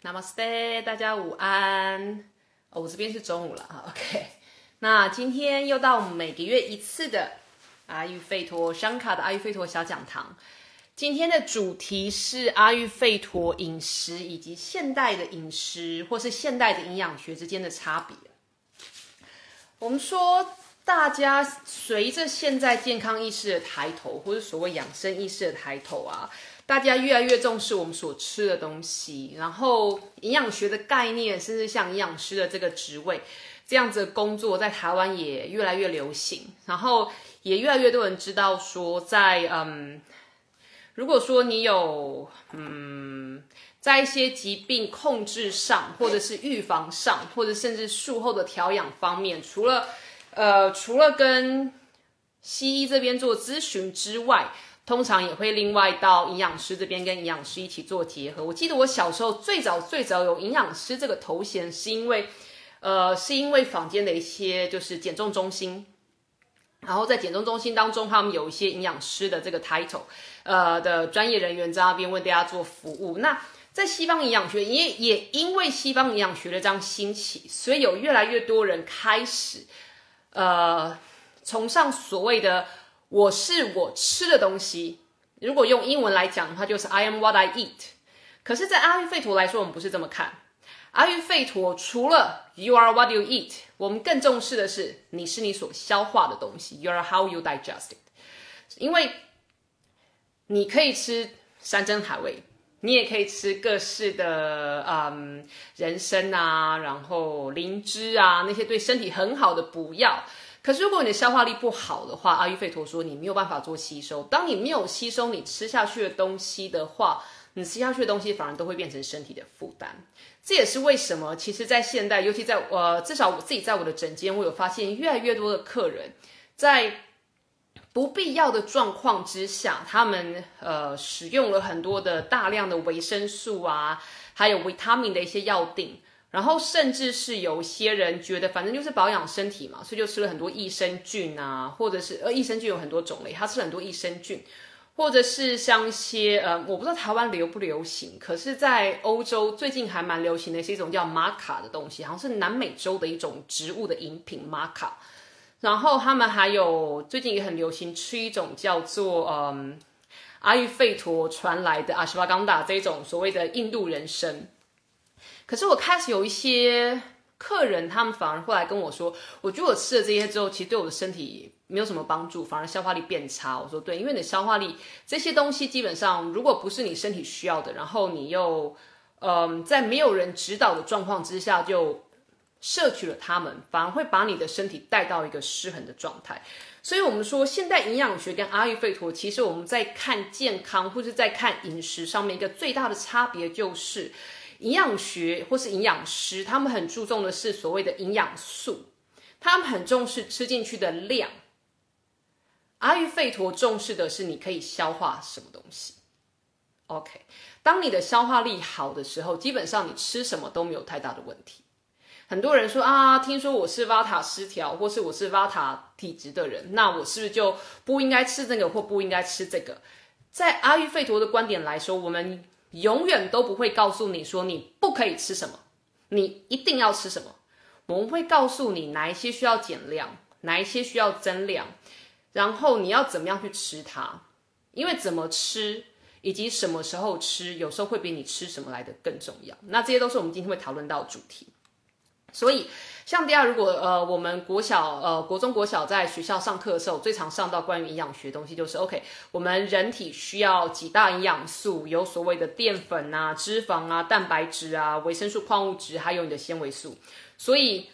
Namaste，大家午安。哦，我这边是中午了。OK，那今天又到我们每个月一次的阿育吠陀香卡的阿育吠陀小讲堂。今天的主题是阿育吠陀饮食以及现代的饮食或是现代的营养学之间的差别。我们说，大家随着现在健康意识的抬头，或是所谓养生意识的抬头啊。大家越来越重视我们所吃的东西，然后营养学的概念，甚至像营养师的这个职位，这样子的工作在台湾也越来越流行，然后也越来越多人知道说，在嗯，如果说你有嗯，在一些疾病控制上，或者是预防上，或者甚至术后的调养方面，除了呃，除了跟西医这边做咨询之外，通常也会另外到营养师这边跟营养师一起做结合。我记得我小时候最早最早有营养师这个头衔，是因为，呃，是因为坊间的一些就是减重中心，然后在减重中心当中，他们有一些营养师的这个 title，呃的专业人员在那边为大家做服务。那在西方营养学也也因为西方营养学的这样兴起，所以有越来越多人开始，呃，崇尚所谓的。我是我吃的东西，如果用英文来讲的话，就是 I am what I eat。可是，在阿育吠陀来说，我们不是这么看。阿育吠陀除了 You are what you eat，我们更重视的是你是你所消化的东西，You are how you digest it。因为你可以吃山珍海味，你也可以吃各式的嗯人参啊，然后灵芝啊，那些对身体很好的补药。可是，如果你的消化力不好的话，阿育吠陀说你没有办法做吸收。当你没有吸收你吃下去的东西的话，你吃下去的东西反而都会变成身体的负担。这也是为什么，其实，在现代，尤其在呃，至少我自己在我的诊间，我有发现越来越多的客人在不必要的状况之下，他们呃使用了很多的大量的维生素啊，还有维他命的一些药定。然后甚至是有些人觉得，反正就是保养身体嘛，所以就吃了很多益生菌啊，或者是呃益生菌有很多种类，他吃很多益生菌，或者是像一些呃，我不知道台湾流不流行，可是在欧洲最近还蛮流行的，是一种叫玛卡的东西，好像是南美洲的一种植物的饮品玛卡。然后他们还有最近也很流行吃一种叫做嗯阿育吠陀传来的阿什巴冈达这种所谓的印度人参。可是我开始有一些客人，他们反而后来跟我说，我觉得我吃了这些之后，其实对我的身体没有什么帮助，反而消化力变差。我说对，因为你的消化力这些东西基本上，如果不是你身体需要的，然后你又嗯在没有人指导的状况之下就摄取了它们，反而会把你的身体带到一个失衡的状态。所以，我们说现代营养学跟阿育吠陀，其实我们在看健康或者在看饮食上面一个最大的差别就是。营养学或是营养师，他们很注重的是所谓的营养素，他们很重视吃进去的量。阿育吠陀重视的是你可以消化什么东西。OK，当你的消化力好的时候，基本上你吃什么都没有太大的问题。很多人说啊，听说我是瓦塔失调，或是我是瓦塔体质的人，那我是不是就不应该吃这个或不应该吃这个？在阿育吠陀的观点来说，我们。永远都不会告诉你说你不可以吃什么，你一定要吃什么。我们会告诉你哪一些需要减量，哪一些需要增量，然后你要怎么样去吃它。因为怎么吃以及什么时候吃，有时候会比你吃什么来的更重要。那这些都是我们今天会讨论到的主题，所以。像第二，如果呃我们国小呃国中国小在学校上课的时候，最常上到关于营养学东西，就是 OK，我们人体需要几大营养素，有所谓的淀粉啊、脂肪啊、蛋白质啊、维生素、矿物质，还有你的纤维素。所以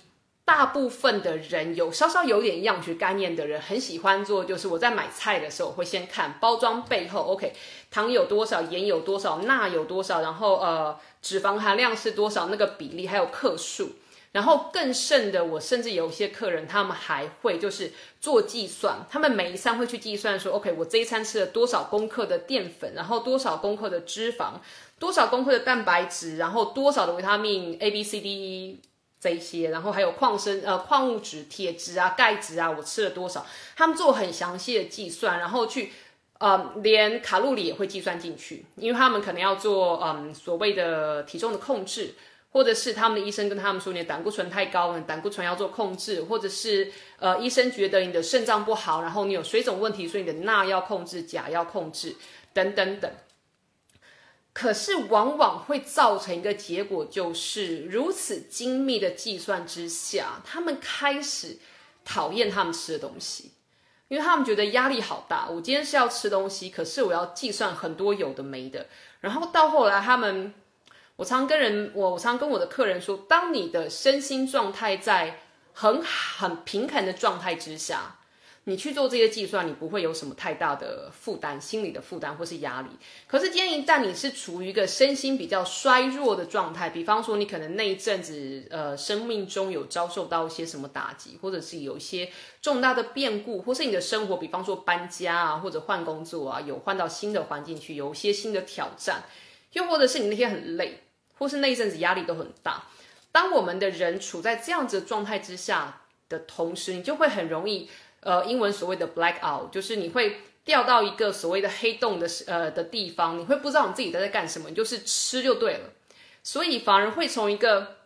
大部分的人有稍稍有点营养学概念的人，很喜欢做，就是我在买菜的时候会先看包装背后，OK，糖有多少，盐有多少，钠有多少，然后呃脂肪含量是多少，那个比例还有克数。然后更甚的，我甚至有一些客人，他们还会就是做计算，他们每一餐会去计算说，OK，我这一餐吃了多少公克的淀粉，然后多少公克的脂肪，多少公克的蛋白质，然后多少的维他命 A、B、C、D、E 这一些，然后还有矿生呃矿物质、铁质啊、钙质啊，我吃了多少？他们做很详细的计算，然后去呃，连卡路里也会计算进去，因为他们可能要做嗯所谓的体重的控制，或者是他们的医生跟他们说你的胆固醇太高了，胆固醇要做控制，或者是呃医生觉得你的肾脏不好，然后你有水肿问题，所以你的钠要控制，钾要控制，等等等。可是往往会造成一个结果，就是如此精密的计算之下，他们开始讨厌他们吃的东西。因为他们觉得压力好大，我今天是要吃东西，可是我要计算很多有的没的。然后到后来，他们，我常跟人，我我常跟我的客人说，当你的身心状态在很很平衡的状态之下。你去做这些计算，你不会有什么太大的负担，心理的负担或是压力。可是，今天一旦你是处于一个身心比较衰弱的状态，比方说你可能那一阵子，呃，生命中有遭受到一些什么打击，或者是有一些重大的变故，或是你的生活，比方说搬家啊，或者换工作啊，有换到新的环境去，有一些新的挑战，又或者是你那天很累，或是那一阵子压力都很大。当我们的人处在这样子的状态之下的同时，你就会很容易。呃，英文所谓的 black out，就是你会掉到一个所谓的黑洞的呃的地方，你会不知道你自己在干什么，你就是吃就对了，所以反而会从一个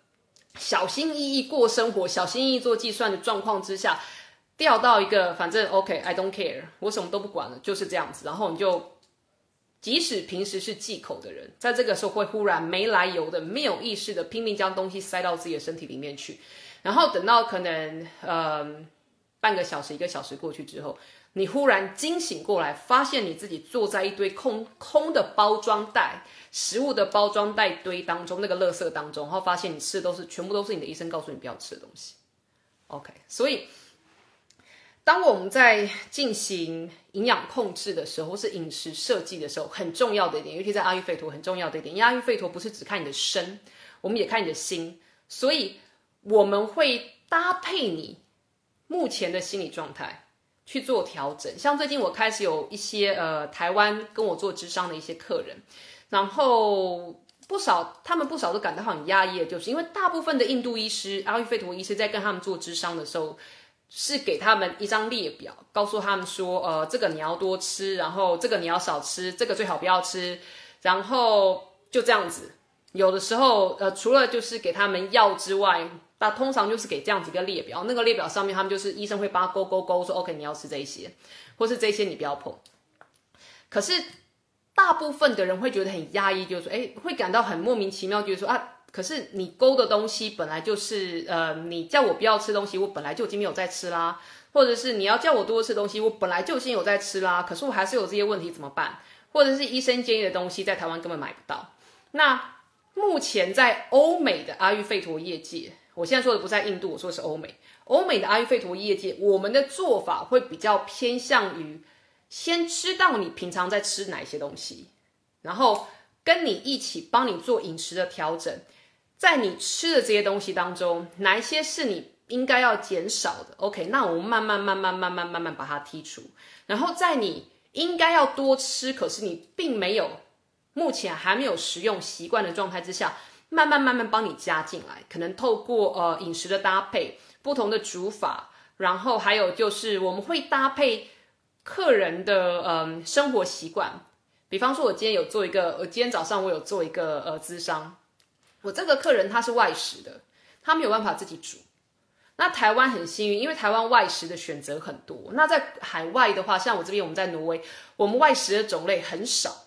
小心翼翼过生活、小心翼翼做计算的状况之下，掉到一个反正 OK，I don't care，我什么都不管了，就是这样子。然后你就即使平时是忌口的人，在这个时候会忽然没来由的、没有意识的拼命将东西塞到自己的身体里面去，然后等到可能呃。半个小时、一个小时过去之后，你忽然惊醒过来，发现你自己坐在一堆空空的包装袋、食物的包装袋堆当中，那个垃圾当中，然后发现你吃的都是全部都是你的医生告诉你不要吃的东西。OK，所以当我们在进行营养控制的时候，或是饮食设计的时候，很重要的一点，尤其在阿育吠陀很重要的一点因，阿育吠陀不是只看你的身，我们也看你的心，所以我们会搭配你。目前的心理状态去做调整，像最近我开始有一些呃台湾跟我做智商的一些客人，然后不少他们不少都感到很压抑，就是因为大部分的印度医师阿育吠陀医师在跟他们做智商的时候，是给他们一张列表，告诉他们说，呃，这个你要多吃，然后这个你要少吃，这个最好不要吃，然后就这样子。有的时候，呃，除了就是给他们药之外。那通常就是给这样子一个列表，那个列表上面他们就是医生会帮他勾勾勾，说 OK 你要吃这些，或是这些你不要碰。可是大部分的人会觉得很压抑，就是说，哎，会感到很莫名其妙，就是说啊，可是你勾的东西本来就是，呃，你叫我不要吃东西，我本来就已经没有在吃啦，或者是你要叫我多吃东西，我本来就已经有在吃啦，可是我还是有这些问题怎么办？或者是医生建议的东西在台湾根本买不到。那目前在欧美的阿育吠陀业界。我现在说的不在印度，我说的是欧美。欧美的阿育吠陀业界，我们的做法会比较偏向于先知道你平常在吃哪些东西，然后跟你一起帮你做饮食的调整。在你吃的这些东西当中，哪一些是你应该要减少的？OK，那我们慢慢慢慢慢慢慢慢把它剔除。然后在你应该要多吃，可是你并没有目前还没有食用习惯的状态之下，慢慢慢慢帮你加进来。可能透过呃饮食的搭配，不同的煮法，然后还有就是我们会搭配客人的嗯、生活习惯。比方说，我今天有做一个，我今天早上我有做一个呃咨商。我这个客人他是外食的，他没有办法自己煮。那台湾很幸运，因为台湾外食的选择很多。那在海外的话，像我这边我们在挪威，我们外食的种类很少。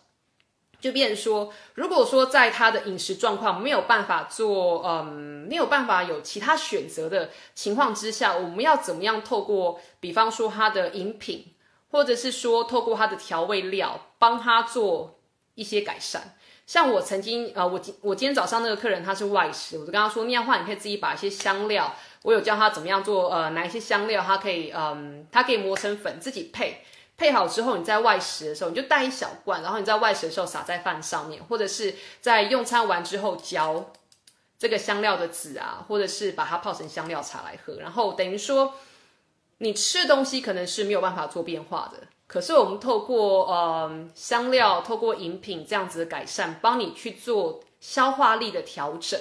就变说，如果说在他的饮食状况没有办法做，嗯，没有办法有其他选择的情况之下，我们要怎么样透过，比方说他的饮品，或者是说透过他的调味料，帮他做一些改善。像我曾经，呃，我今我今天早上那个客人他是外食，我就跟他说那样话，你可以自己把一些香料，我有教他怎么样做，呃，哪一些香料他可以，嗯，他可以磨成粉自己配。配好之后，你在外食的时候，你就带一小罐，然后你在外食的时候撒在饭上面，或者是在用餐完之后嚼这个香料的籽啊，或者是把它泡成香料茶来喝。然后等于说，你吃的东西可能是没有办法做变化的，可是我们透过呃香料，透过饮品这样子的改善，帮你去做消化力的调整，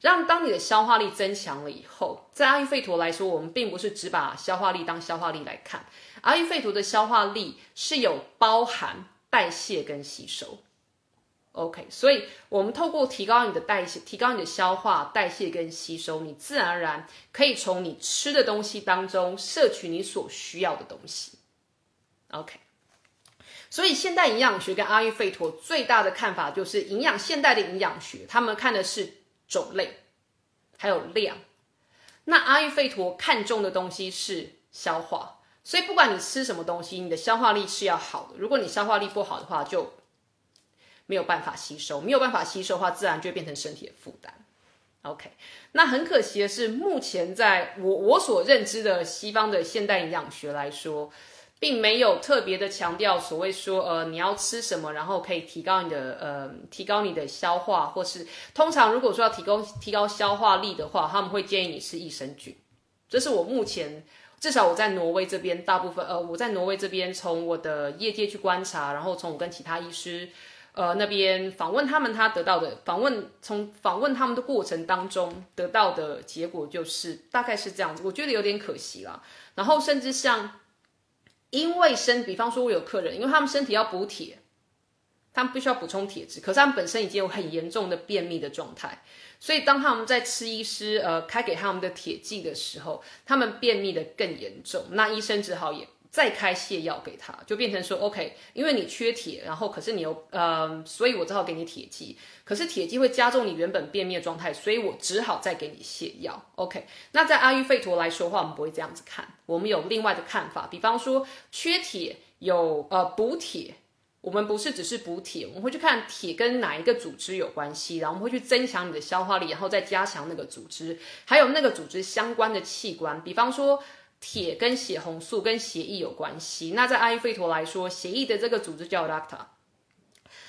让当你的消化力增强了以后，在阿育吠陀来说，我们并不是只把消化力当消化力来看，阿育吠陀的消化力是有包含代谢跟吸收。OK，所以我们透过提高你的代谢、提高你的消化、代谢跟吸收，你自然而然可以从你吃的东西当中摄取你所需要的东西。OK，所以现代营养学跟阿育吠陀最大的看法就是营养现代的营养学，他们看的是种类还有量，那阿育吠陀看重的东西是消化，所以不管你吃什么东西，你的消化力是要好的。如果你消化力不好的话，就没有办法吸收，没有办法吸收的话，自然就会变成身体的负担。OK，那很可惜的是，目前在我我所认知的西方的现代营养学来说，并没有特别的强调所谓说，呃，你要吃什么，然后可以提高你的呃，提高你的消化，或是通常如果说要提高提高消化力的话，他们会建议你吃益生菌。这是我目前至少我在挪威这边大部分呃，我在挪威这边从我的业界去观察，然后从我跟其他医师。呃，那边访问他们，他得到的访问，从访问他们的过程当中得到的结果就是大概是这样子，我觉得有点可惜啦。然后甚至像，因为身，比方说我有客人，因为他们身体要补铁，他们必须要补充铁质，可是他们本身已经有很严重的便秘的状态，所以当他们在吃医师呃开给他们的铁剂的时候，他们便秘的更严重，那医生只好也。再开泻药给他，就变成说，OK，因为你缺铁，然后可是你又呃，所以我只好给你铁剂，可是铁剂会加重你原本便秘的状态，所以我只好再给你泻药。OK，那在阿育吠陀来说的话，我们不会这样子看，我们有另外的看法，比方说缺铁有呃补铁，我们不是只是补铁，我们会去看铁跟哪一个组织有关系，然后我们会去增强你的消化力，然后再加强那个组织，还有那个组织相关的器官，比方说。铁跟血红素跟血液有关系。那在阿育吠陀来说，血液的这个组织叫 Rakta。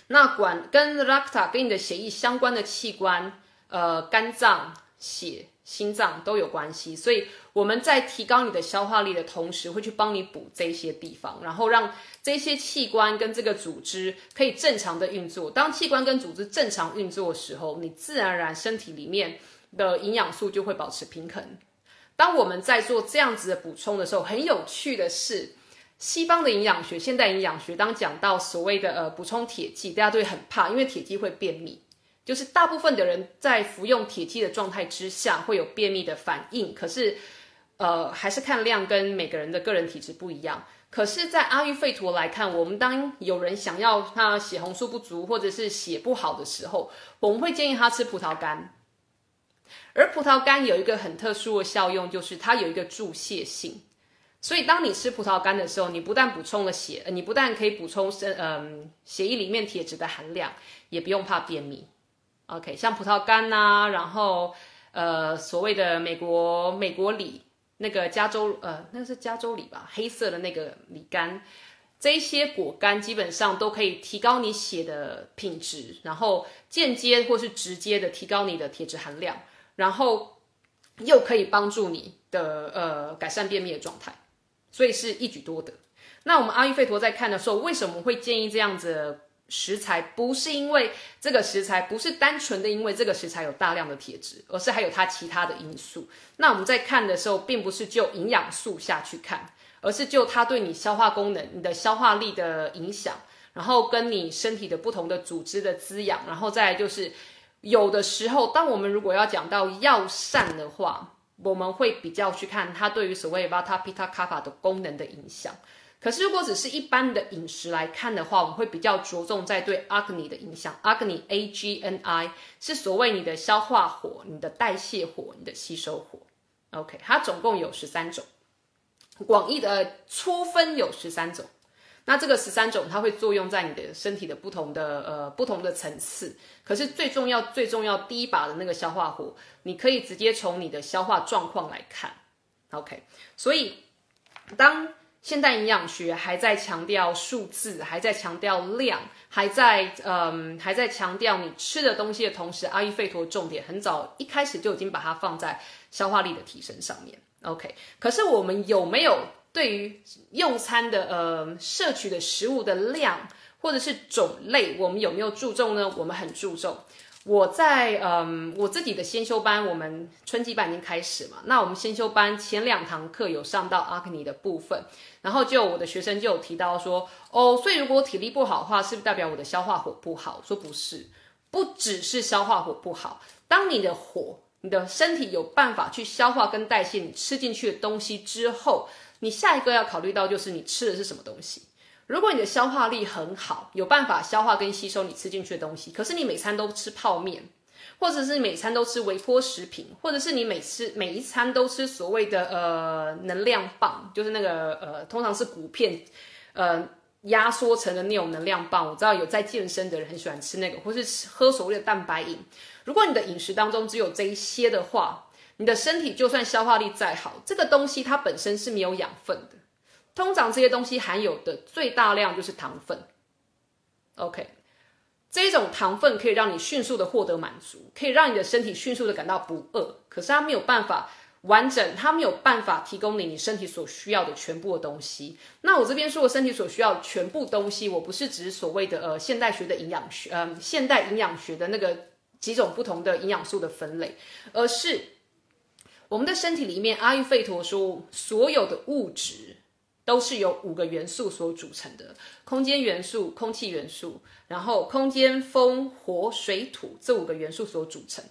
那管跟 Rakta 跟你的血液相关的器官，呃，肝脏、血、心脏都有关系。所以我们在提高你的消化力的同时，会去帮你补这些地方，然后让这些器官跟这个组织可以正常的运作。当器官跟组织正常运作的时候，你自然而然身体里面的营养素就会保持平衡。当我们在做这样子的补充的时候，很有趣的是，西方的营养学、现代营养学，当讲到所谓的呃补充铁剂，大家都会很怕，因为铁剂会便秘。就是大部分的人在服用铁剂的状态之下，会有便秘的反应。可是，呃，还是看量跟每个人的个人体质不一样。可是，在阿育吠陀来看，我们当有人想要他血红素不足或者是血不好的时候，我们会建议他吃葡萄干。而葡萄干有一个很特殊的效用，就是它有一个助泻性。所以当你吃葡萄干的时候，你不但补充了血，你不但可以补充身嗯血液里面铁质的含量，也不用怕便秘。OK，像葡萄干呐，然后呃所谓的美国美国李那个加州呃那个是加州李吧，黑色的那个李干，这些果干基本上都可以提高你血的品质，然后间接或是直接的提高你的铁质含量。然后又可以帮助你的呃改善便秘的状态，所以是一举多得。那我们阿育吠陀在看的时候，为什么会建议这样子食材？不是因为这个食材不是单纯的因为这个食材有大量的铁质，而是还有它其他的因素。那我们在看的时候，并不是就营养素下去看，而是就它对你消化功能、你的消化力的影响，然后跟你身体的不同的组织的滋养，然后再就是。有的时候，当我们如果要讲到药膳的话，我们会比较去看它对于所谓 Vata Pitta Kapha 的功能的影响。可是如果只是一般的饮食来看的话，我们会比较着重在对 Agni 的影响。Agni A G N I 是所谓你的消化火、你的代谢火、你的吸收火。OK，它总共有十三种，广义的粗分有十三种。那这个十三种，它会作用在你的身体的不同的呃不同的层次。可是最重要最重要第一把的那个消化火，你可以直接从你的消化状况来看。OK，所以当现代营养学还在强调数字，还在强调量，还在嗯还在强调你吃的东西的同时，阿育吠陀重点很早一开始就已经把它放在消化力的提升上面。OK，可是我们有没有？对于用餐的呃摄取的食物的量或者是种类，我们有没有注重呢？我们很注重。我在嗯我自己的先修班，我们春季班已经开始嘛。那我们先修班前两堂课有上到阿克尼的部分，然后就我的学生就有提到说，哦，所以如果我体力不好的话，是不是代表我的消化火不好？说不是，不只是消化火不好，当你的火，你的身体有办法去消化跟代谢你吃进去的东西之后，你下一个要考虑到就是你吃的是什么东西。如果你的消化力很好，有办法消化跟吸收你吃进去的东西，可是你每餐都吃泡面，或者是每餐都吃微波食品，或者是你每次每一餐都吃所谓的呃能量棒，就是那个呃通常是谷片，呃压缩成的那种能量棒。我知道有在健身的人很喜欢吃那个，或是喝所谓的蛋白饮。如果你的饮食当中只有这一些的话，你的身体就算消化力再好，这个东西它本身是没有养分的。通常这些东西含有的最大量就是糖分，OK，这种糖分可以让你迅速的获得满足，可以让你的身体迅速的感到不饿。可是它没有办法完整，它没有办法提供你你身体所需要的全部的东西。那我这边说的身体所需要的全部东西，我不是指所谓的呃现代学的营养学，呃现代营养学的那个几种不同的营养素的分类，而是我们的身体里面阿育吠陀说所有的物质。都是由五个元素所组成的：空间元素、空气元素，然后空间、风、火、水、土这五个元素所组成。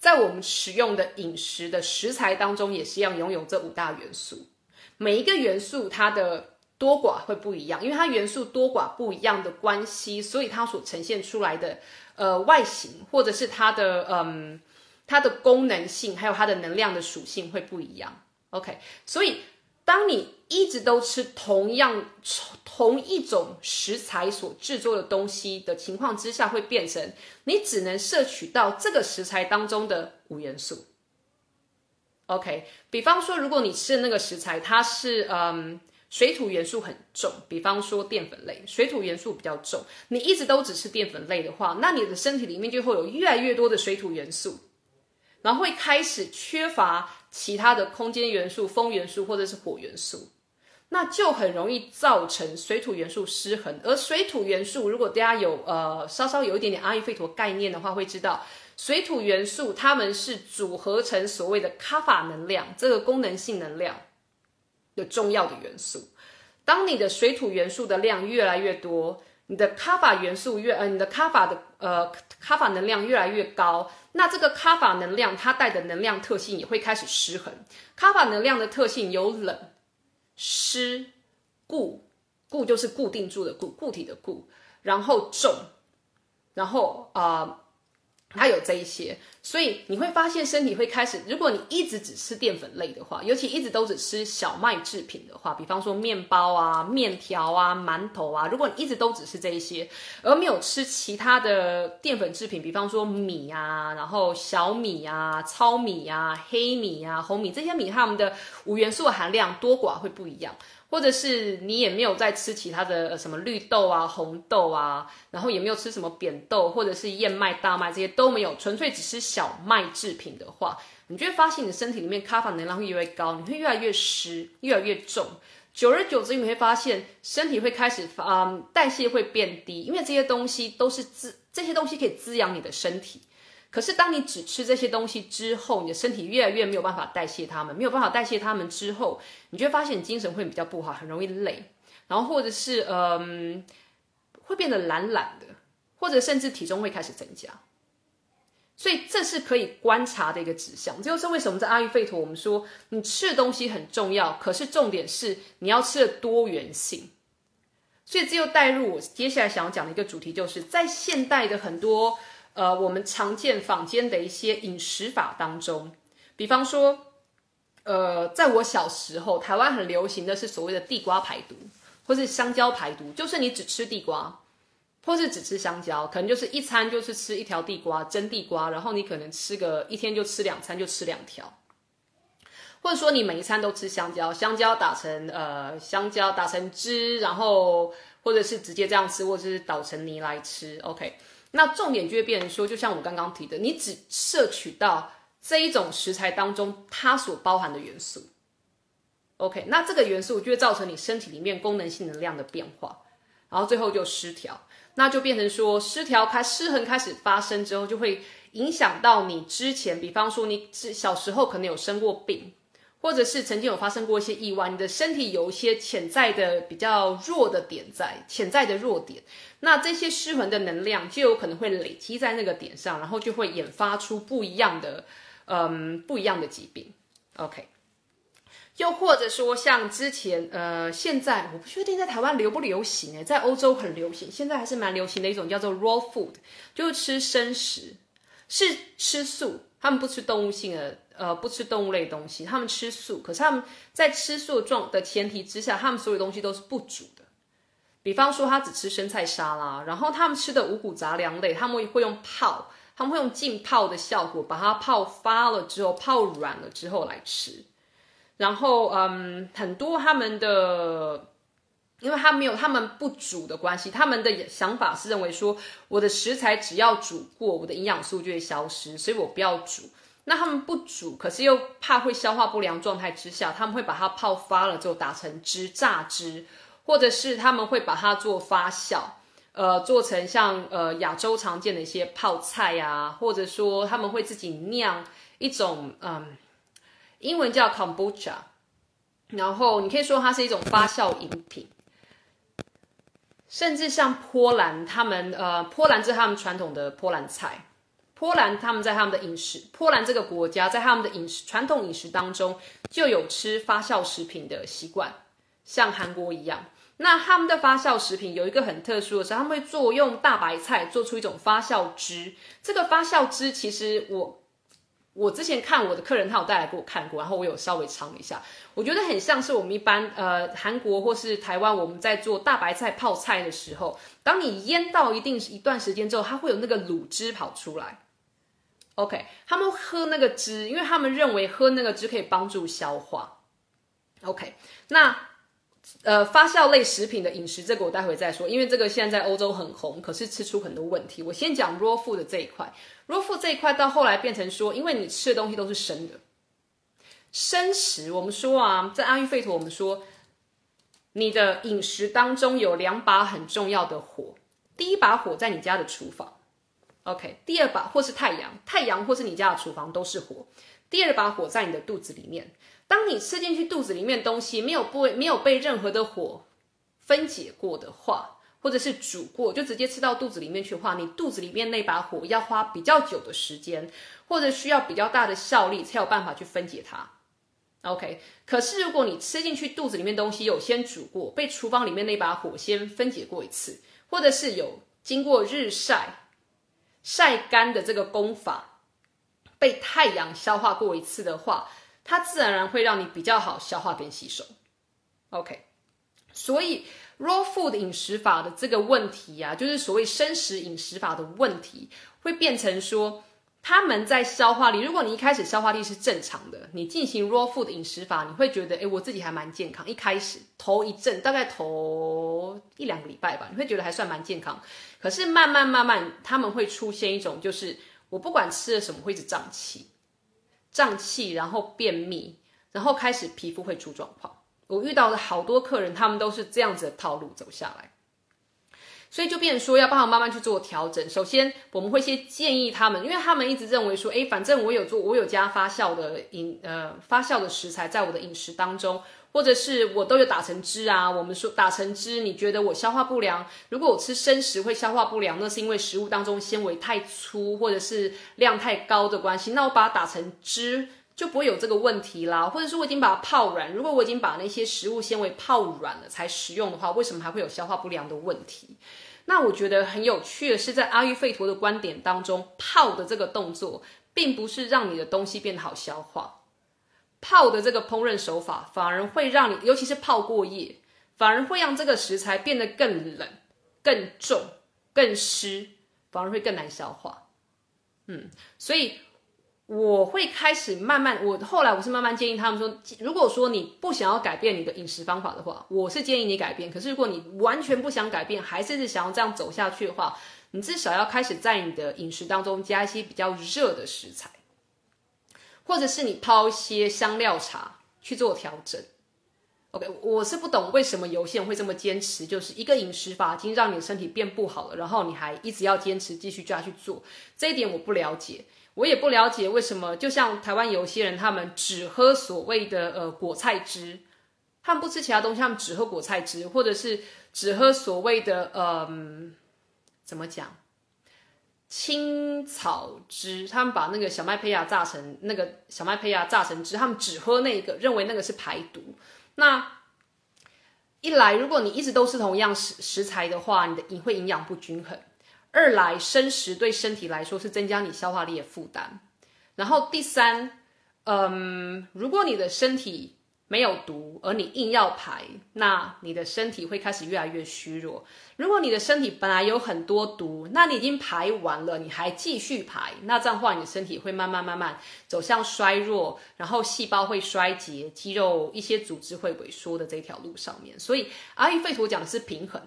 在我们使用的饮食的食材当中，也是一样拥有这五大元素。每一个元素它的多寡会不一样，因为它元素多寡不一样的关系，所以它所呈现出来的呃外形，或者是它的嗯它的功能性，还有它的能量的属性会不一样。OK，所以。当你一直都吃同样同一种食材所制作的东西的情况之下，会变成你只能摄取到这个食材当中的五元素。OK，比方说，如果你吃的那个食材它是嗯水土元素很重，比方说淀粉类，水土元素比较重，你一直都只吃淀粉类的话，那你的身体里面就会有越来越多的水土元素，然后会开始缺乏。其他的空间元素、风元素或者是火元素，那就很容易造成水土元素失衡。而水土元素，如果大家有呃稍稍有一点点阿育吠陀概念的话，会知道水土元素它们是组合成所谓的卡法能量这个功能性能量的重要的元素。当你的水土元素的量越来越多。你的卡法元素越呃，你的卡法的呃卡法能量越来越高，那这个卡法能量它带的能量特性也会开始失衡。卡法能量的特性有冷、湿、固，固就是固定住的固，固体的固，然后重，然后啊。它有这一些，所以你会发现身体会开始。如果你一直只吃淀粉类的话，尤其一直都只吃小麦制品的话，比方说面包啊、面条啊、馒头啊，如果你一直都只吃这一些，而没有吃其他的淀粉制品，比方说米啊，然后小米啊、糙米啊、黑米啊、红米这些米，它们的五元素含量多寡会不一样。或者是你也没有在吃其他的什么绿豆啊、红豆啊，然后也没有吃什么扁豆或者是燕麦、大麦这些都没有，纯粹只吃小麦制品的话，你就会发现你的身体里面咖啡能量会越来越高，你会越来越湿、越来越重，久而久之你会发现身体会开始啊代谢会变低，因为这些东西都是滋，这些东西可以滋养你的身体。可是，当你只吃这些东西之后，你的身体越来越没有办法代谢它们，没有办法代谢它们之后，你就会发现精神会比较不好，很容易累，然后或者是嗯，会变得懒懒的，或者甚至体重会开始增加。所以这是可以观察的一个指向。这就是为什么在阿育吠陀，我们说你吃的东西很重要，可是重点是你要吃的多元性。所以这又带入我接下来想要讲的一个主题，就是在现代的很多。呃，我们常见坊间的一些饮食法当中，比方说，呃，在我小时候，台湾很流行的是所谓的地瓜排毒，或是香蕉排毒，就是你只吃地瓜，或是只吃香蕉，可能就是一餐就是吃一条地瓜，蒸地瓜，然后你可能吃个一天就吃两餐，就吃两条，或者说你每一餐都吃香蕉，香蕉打成呃香蕉打成汁，然后或者是直接这样吃，或者是捣成泥来吃，OK。那重点就会变成说，就像我刚刚提的，你只摄取到这一种食材当中它所包含的元素，OK，那这个元素就会造成你身体里面功能性能量的变化，然后最后就失调。那就变成说失调开失衡开始发生之后，就会影响到你之前，比方说你小时候可能有生过病。或者是曾经有发生过一些意外，你的身体有一些潜在的比较弱的点在，潜在的弱点，那这些失衡的能量就有可能会累积在那个点上，然后就会引发出不一样的，嗯，不一样的疾病。OK，又或者说像之前，呃，现在我不确定在台湾流不流行诶，在欧洲很流行，现在还是蛮流行的一种叫做 raw food，就是吃生食，是吃素，他们不吃动物性的。呃，不吃动物类东西，他们吃素。可是他们在吃素状的前提之下，他们所有东西都是不煮的。比方说，他只吃生菜沙拉，然后他们吃的五谷杂粮类，他们会用泡，他们会用浸泡的效果，把它泡发了之后，泡软了之后来吃。然后，嗯，很多他们的，因为他没有他们不煮的关系，他们的想法是认为说，我的食材只要煮过，我的营养素就会消失，所以我不要煮。那他们不煮，可是又怕会消化不良状态之下，他们会把它泡发了之后打成汁榨汁，或者是他们会把它做发酵，呃，做成像呃亚洲常见的一些泡菜呀，或者说他们会自己酿一种嗯，英文叫 kombucha，然后你可以说它是一种发酵饮品，甚至像波兰，他们呃波兰是他们传统的波兰菜。波兰他们在他们的饮食，波兰这个国家在他们的饮食传统饮食当中就有吃发酵食品的习惯，像韩国一样。那他们的发酵食品有一个很特殊的是，他们会做用大白菜做出一种发酵汁。这个发酵汁其实我我之前看我的客人他有带来给我看过，然后我有稍微尝一下，我觉得很像是我们一般呃韩国或是台湾我们在做大白菜泡菜的时候，当你腌到一定一段时间之后，它会有那个卤汁跑出来。OK，他们喝那个汁，因为他们认为喝那个汁可以帮助消化。OK，那呃发酵类食品的饮食，这个我待会再说，因为这个现在在欧洲很红，可是吃出很多问题。我先讲 raw food 的这一块，raw food 这一块到后来变成说，因为你吃的东西都是生的，生食。我们说啊，在阿育吠陀，我们说你的饮食当中有两把很重要的火，第一把火在你家的厨房。OK，第二把或是太阳，太阳或是你家的厨房都是火。第二把火在你的肚子里面。当你吃进去肚子里面东西没有被没有被任何的火分解过的话，或者是煮过，就直接吃到肚子里面去的话，你肚子里面那把火要花比较久的时间，或者需要比较大的效力才有办法去分解它。OK，可是如果你吃进去肚子里面东西有先煮过，被厨房里面那把火先分解过一次，或者是有经过日晒。晒干的这个功法被太阳消化过一次的话，它自然而然会让你比较好消化跟吸收。OK，所以 raw food 饮食法的这个问题呀，就是所谓生食饮食法的问题，会变成说。他们在消化力，如果你一开始消化力是正常的，你进行 raw food 饮食法，你会觉得，哎，我自己还蛮健康。一开始头一阵，大概头一两个礼拜吧，你会觉得还算蛮健康。可是慢慢慢慢，他们会出现一种，就是我不管吃了什么，会一直胀气，胀气，然后便秘，然后开始皮肤会出状况。我遇到的好多客人，他们都是这样子的套路走下来。所以就变成说要帮他慢慢去做调整。首先，我们会先建议他们，因为他们一直认为说，哎，反正我有做，我有加发酵的饮，呃，发酵的食材在我的饮食当中，或者是我都有打成汁啊。我们说打成汁，你觉得我消化不良？如果我吃生食会消化不良，那是因为食物当中纤维太粗，或者是量太高的关系。那我把它打成汁，就不会有这个问题啦。或者是我已经把它泡软，如果我已经把那些食物纤维泡软了才食用的话，为什么还会有消化不良的问题？那我觉得很有趣的是，在阿育吠陀的观点当中，泡的这个动作，并不是让你的东西变得好消化，泡的这个烹饪手法，反而会让你，尤其是泡过夜，反而会让这个食材变得更冷、更重、更湿，反而会更难消化。嗯，所以。我会开始慢慢，我后来我是慢慢建议他们说，如果说你不想要改变你的饮食方法的话，我是建议你改变。可是如果你完全不想改变，还是想要这样走下去的话，你至少要开始在你的饮食当中加一些比较热的食材，或者是你泡一些香料茶去做调整。OK，我是不懂为什么有些人会这么坚持，就是一个饮食法已经让你的身体变不好了，然后你还一直要坚持继续这样去做，这一点我不了解。我也不了解为什么，就像台湾有些人，他们只喝所谓的呃果菜汁，他们不吃其他东西，他们只喝果菜汁，或者是只喝所谓的嗯，怎么讲？青草汁，他们把那个小麦胚芽榨成那个小麦胚芽榨成汁，他们只喝那个，认为那个是排毒。那一来，如果你一直都是同样食食材的话，你的营会营养不均衡。二来，生食对身体来说是增加你消化力的负担。然后第三，嗯，如果你的身体没有毒，而你硬要排，那你的身体会开始越来越虚弱。如果你的身体本来有很多毒，那你已经排完了，你还继续排，那这样的话，你的身体会慢慢慢慢走向衰弱，然后细胞会衰竭，肌肉一些组织会萎缩的这条路上面。所以阿育吠陀讲的是平衡。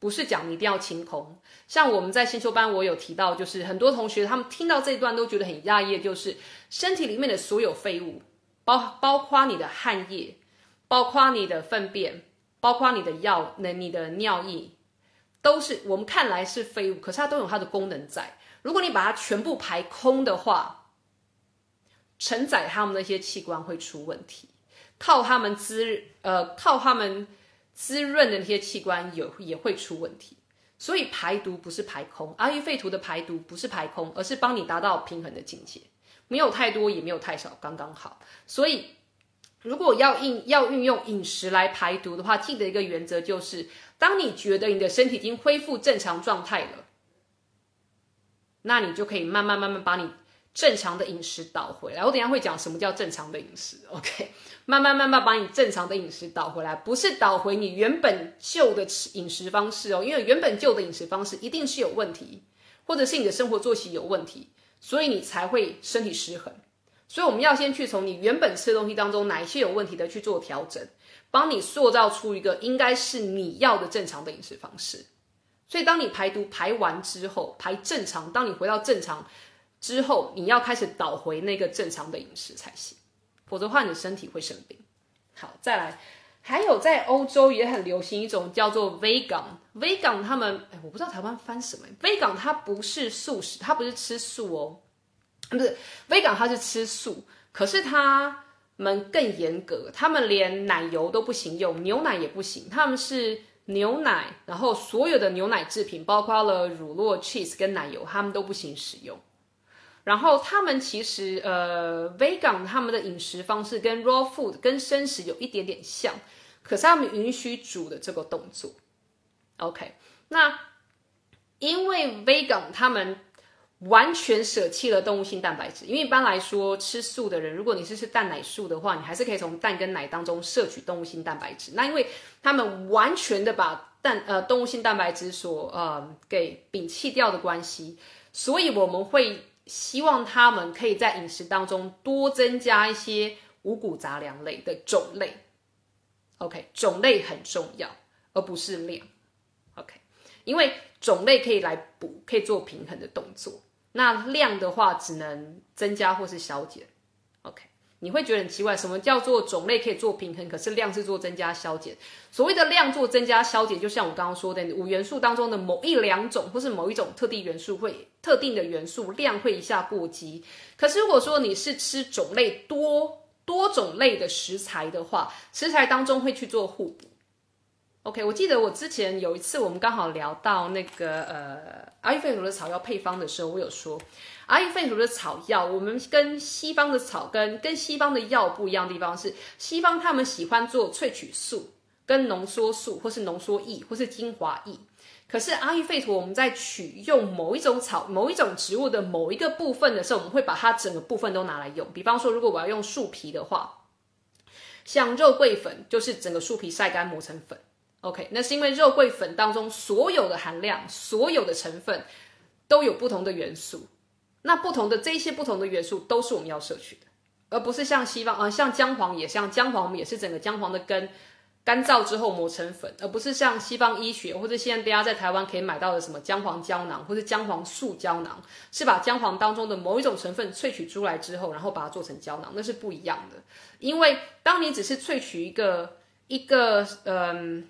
不是讲你一定要清空，像我们在先修班，我有提到，就是很多同学他们听到这一段都觉得很压抑，就是身体里面的所有废物，包包括你的汗液，包括你的粪便，包括你的药，那你的尿液，都是我们看来是废物，可是它都有它的功能在。如果你把它全部排空的话，承载他们那些器官会出问题，靠他们滋呃靠他们。滋润的那些器官有也会出问题，所以排毒不是排空，阿育吠陀的排毒不是排空，而是帮你达到平衡的境界，没有太多也没有太少，刚刚好。所以如果要运要运用饮食来排毒的话，记得一个原则就是，当你觉得你的身体已经恢复正常状态了，那你就可以慢慢慢慢把你。正常的饮食倒回来，我等下会讲什么叫正常的饮食。OK，慢慢慢慢把你正常的饮食倒回来，不是倒回你原本旧的吃饮食方式哦，因为原本旧的饮食方式一定是有问题，或者是你的生活作息有问题，所以你才会身体失衡。所以我们要先去从你原本吃的东西当中哪一些有问题的去做调整，帮你塑造出一个应该是你要的正常的饮食方式。所以当你排毒排完之后，排正常，当你回到正常。之后你要开始倒回那个正常的饮食才行，否则的话你的身体会生病。好，再来，还有在欧洲也很流行一种叫做 vegan，vegan 他们哎，我不知道台湾翻什么，vegan 它不是素食，它不是吃素哦，不是 vegan 它是吃素，可是他们更严格，他们连奶油都不行用，牛奶也不行，他们是牛奶，然后所有的牛奶制品，包括了乳酪、cheese 跟奶油，他们都不行使用。然后他们其实呃，vegan 他们的饮食方式跟 raw food 跟生食有一点点像，可是他们允许煮的这个动作。OK，那因为 vegan 他们完全舍弃了动物性蛋白质，因为一般来说吃素的人，如果你是吃蛋奶素的话，你还是可以从蛋跟奶当中摄取动物性蛋白质。那因为他们完全的把蛋呃动物性蛋白质所呃给摒弃掉的关系，所以我们会。希望他们可以在饮食当中多增加一些五谷杂粮类的种类。OK，种类很重要，而不是量。OK，因为种类可以来补，可以做平衡的动作。那量的话，只能增加或是消减。你会觉得很奇怪，什么叫做种类可以做平衡，可是量是做增加消减？所谓的量做增加消减，就像我刚刚说的五元素当中的某一两种，或是某一种特定元素会特定的元素量会一下过激。可是如果说你是吃种类多多种类的食材的话，食材当中会去做互补。OK，我记得我之前有一次我们刚好聊到那个呃阿育吠陀的草药配方的时候，我有说。阿育吠陀的草药，我们跟西方的草根、跟西方的药不一样的地方是，西方他们喜欢做萃取素、跟浓缩素，或是浓缩液，或是精华液。可是阿育吠陀，我们在取用某一种草、某一种植物的某一个部分的时候，我们会把它整个部分都拿来用。比方说，如果我要用树皮的话，像肉桂粉，就是整个树皮晒干磨成粉。OK，那是因为肉桂粉当中所有的含量、所有的成分都有不同的元素。那不同的这些不同的元素都是我们要摄取的，而不是像西方啊，像姜黄也像姜黄，我们也是整个姜黄的根干燥之后磨成粉，而不是像西方医学或者现在大家在台湾可以买到的什么姜黄胶囊或者姜黄素胶囊，是把姜黄当中的某一种成分萃取出来之后，然后把它做成胶囊，那是不一样的。因为当你只是萃取一个一个嗯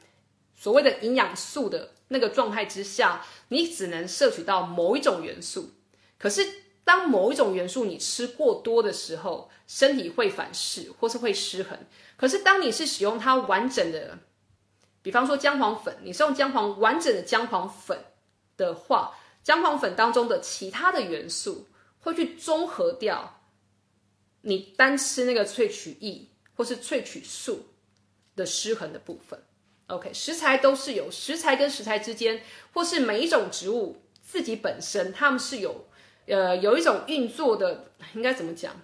所谓的营养素的那个状态之下，你只能摄取到某一种元素。可是当某一种元素你吃过多的时候，身体会反噬或是会失衡。可是，当你是使用它完整的，比方说姜黄粉，你是用姜黄完整的姜黄粉的话，姜黄粉当中的其他的元素会去中和掉你单吃那个萃取液或是萃取素的失衡的部分。OK，食材都是有食材跟食材之间，或是每一种植物自己本身，它们是有呃有一种运作的，应该怎么讲？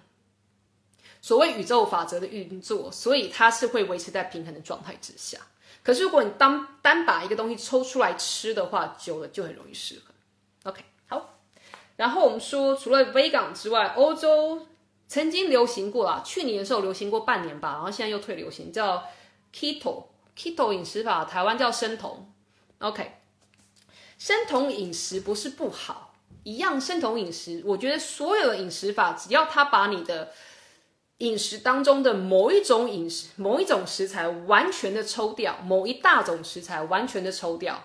所谓宇宙法则的运作，所以它是会维持在平衡的状态之下。可是如果你单单把一个东西抽出来吃的话，久了就很容易失衡。OK，好。然后我们说，除了 vegan 之外，欧洲曾经流行过啦，去年的时候流行过半年吧，然后现在又退流行，叫 keto keto 饮食法，台湾叫生酮。OK，生酮饮食不是不好，一样生酮饮食，我觉得所有的饮食法，只要它把你的饮食当中的某一种饮食、某一种食材完全的抽掉，某一大种食材完全的抽掉，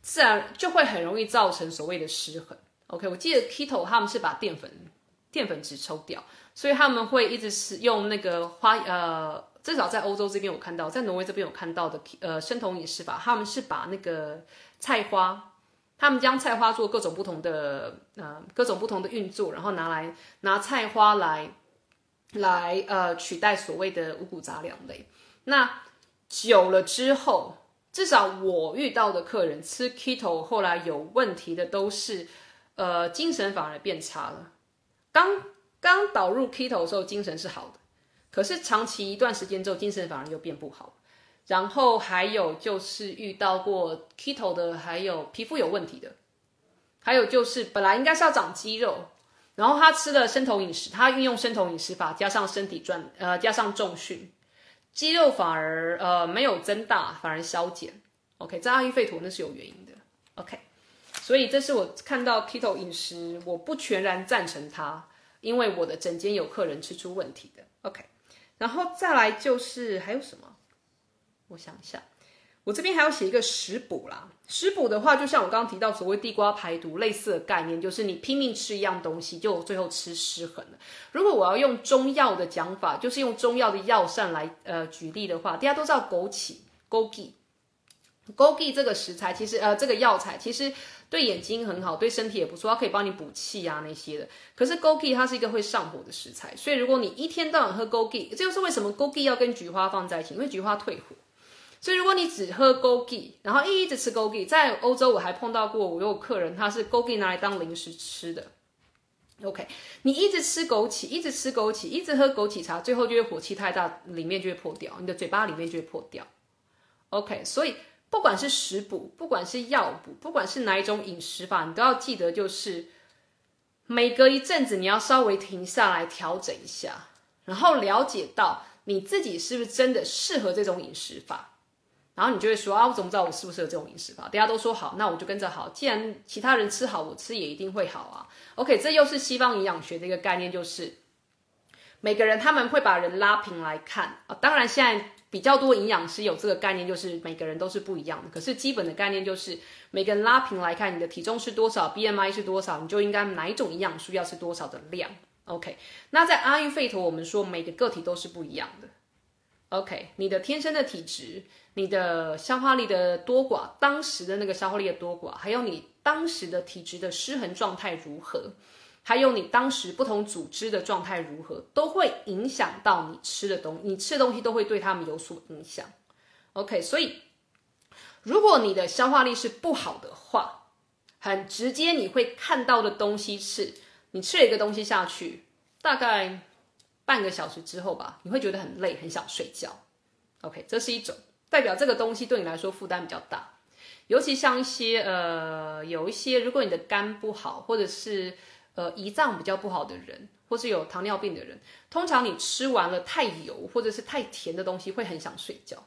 自然就会很容易造成所谓的失衡。OK，我记得 Keto 他们是把淀粉淀粉质抽掉，所以他们会一直使用那个花呃，至少在欧洲这边我看到，在挪威这边有看到的呃生酮饮食法，他们是把那个菜花，他们将菜花做各种不同的呃各种不同的运作，然后拿来拿菜花来。来呃取代所谓的五谷杂粮类，那久了之后，至少我遇到的客人吃 keto 后来有问题的都是，呃精神反而变差了。刚刚导入 keto 的时候精神是好的，可是长期一段时间之后精神反而又变不好。然后还有就是遇到过 keto 的，还有皮肤有问题的，还有就是本来应该是要长肌肉。然后他吃了生酮饮食，他运用生酮饮食法，加上身体转呃，加上重训，肌肉反而呃没有增大，反而消减。OK，在阿育吠陀那是有原因的。OK，所以这是我看到 keto 饮食，我不全然赞成它，因为我的诊间有客人吃出问题的。OK，然后再来就是还有什么？我想一下。我这边还要写一个食补啦，食补的话，就像我刚刚提到所谓地瓜排毒类似的概念，就是你拼命吃一样东西，就最后吃失衡了。如果我要用中药的讲法，就是用中药的药膳来呃举例的话，大家都知道枸杞、枸杞、枸杞这个食材，其实呃这个药材其实对眼睛很好，对身体也不错，它可以帮你补气啊那些的。可是枸杞它是一个会上火的食材，所以如果你一天到晚喝枸杞，这就是为什么枸杞要跟菊花放在一起，因为菊花退火。所以，如果你只喝枸杞，然后一一直吃枸杞，在欧洲我还碰到过，我有客人他是枸杞拿来当零食吃的。OK，你一直吃枸杞，一直吃枸杞，一直喝枸杞茶，最后就会火气太大，里面就会破掉，你的嘴巴里面就会破掉。OK，所以不管是食补，不管是药补，不管是哪一种饮食法，你都要记得，就是每隔一阵子你要稍微停下来调整一下，然后了解到你自己是不是真的适合这种饮食法。然后你就会说啊，我怎么知道我适不适合这种饮食法？大家都说好，那我就跟着好。既然其他人吃好，我吃也一定会好啊。OK，这又是西方营养学的一个概念，就是每个人他们会把人拉平来看啊。当然，现在比较多营养师有这个概念，就是每个人都是不一样的。可是基本的概念就是每个人拉平来看，你的体重是多少，BMI 是多少，你就应该哪一种营养素要是多少的量。OK，那在阿育吠陀，我们说每个个体都是不一样的。OK，你的天生的体质。你的消化力的多寡，当时的那个消化力的多寡，还有你当时的体质的失衡状态如何，还有你当时不同组织的状态如何，都会影响到你吃的东西，你吃的东西都会对他们有所影响。OK，所以如果你的消化力是不好的话，很直接你会看到的东西是，你吃了一个东西下去，大概半个小时之后吧，你会觉得很累，很想睡觉。OK，这是一种。代表这个东西对你来说负担比较大，尤其像一些呃有一些，如果你的肝不好，或者是呃胰脏比较不好的人，或是有糖尿病的人，通常你吃完了太油或者是太甜的东西，会很想睡觉。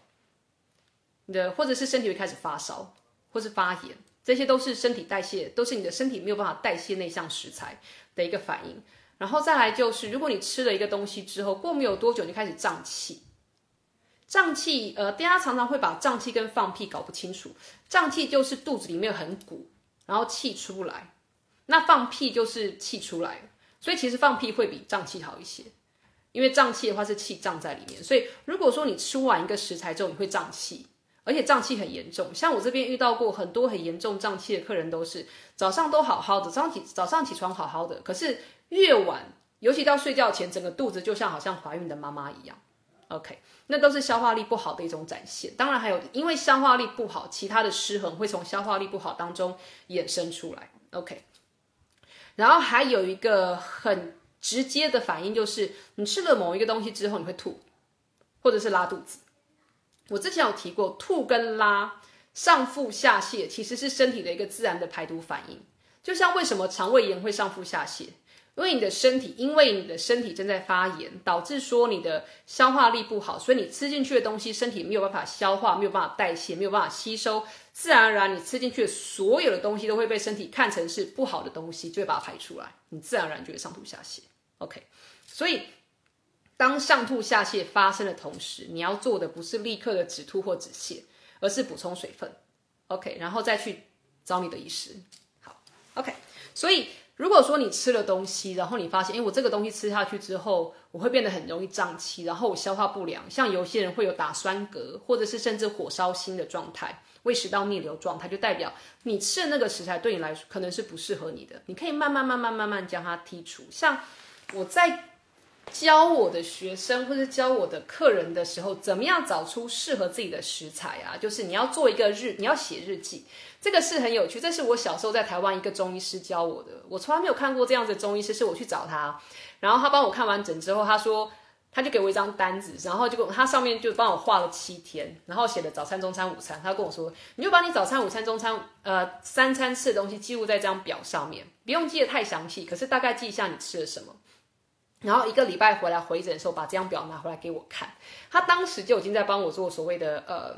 你的或者是身体会开始发烧，或是发炎，这些都是身体代谢，都是你的身体没有办法代谢那项食材的一个反应。然后再来就是，如果你吃了一个东西之后，过没有多久你就开始胀气，胀气，呃，大家常常会把胀气跟放屁搞不清楚。胀气就是肚子里面很鼓，然后气出不来；那放屁就是气出来所以其实放屁会比胀气好一些，因为胀气的话是气胀在里面。所以如果说你吃完一个食材之后你会胀气，而且胀气很严重，像我这边遇到过很多很严重胀气的客人，都是早上都好好的，早上起早上起床好好的，可是。越晚，尤其到睡觉前，整个肚子就像好像怀孕的妈妈一样。OK，那都是消化力不好的一种展现。当然还有，因为消化力不好，其他的失衡会从消化力不好当中衍生出来。OK，然后还有一个很直接的反应，就是你吃了某一个东西之后，你会吐，或者是拉肚子。我之前有提过，吐跟拉，上腹下泻，其实是身体的一个自然的排毒反应。就像为什么肠胃炎会上腹下泻？因为你的身体，因为你的身体正在发炎，导致说你的消化力不好，所以你吃进去的东西，身体没有办法消化，没有办法代谢，没有办法吸收，自然而然你吃进去的所有的东西都会被身体看成是不好的东西，就会把它排出来，你自然而然就会上吐下泻。OK，所以当上吐下泻发生的同时，你要做的不是立刻的止吐或止泻，而是补充水分。OK，然后再去找你的医师。好，OK，所以。如果说你吃了东西，然后你发现，哎，我这个东西吃下去之后，我会变得很容易胀气，然后我消化不良，像有些人会有打酸嗝，或者是甚至火烧心的状态，胃食道逆流状态，就代表你吃的那个食材对你来说可能是不适合你的，你可以慢慢慢慢慢慢将它剔除。像我在。教我的学生或者教我的客人的时候，怎么样找出适合自己的食材啊？就是你要做一个日，你要写日记，这个是很有趣。这是我小时候在台湾一个中医师教我的，我从来没有看过这样子的中医师。是我去找他，然后他帮我看完整之后，他说他就给我一张单子，然后就给我他上面就帮我画了七天，然后写的早餐、中餐、午餐。他跟我说，你就把你早餐、午餐、中餐呃三餐吃的东西记录在这张表上面，不用记得太详细，可是大概记一下你吃了什么。然后一个礼拜回来回诊的时候，把这张表拿回来给我看。他当时就已经在帮我做所谓的呃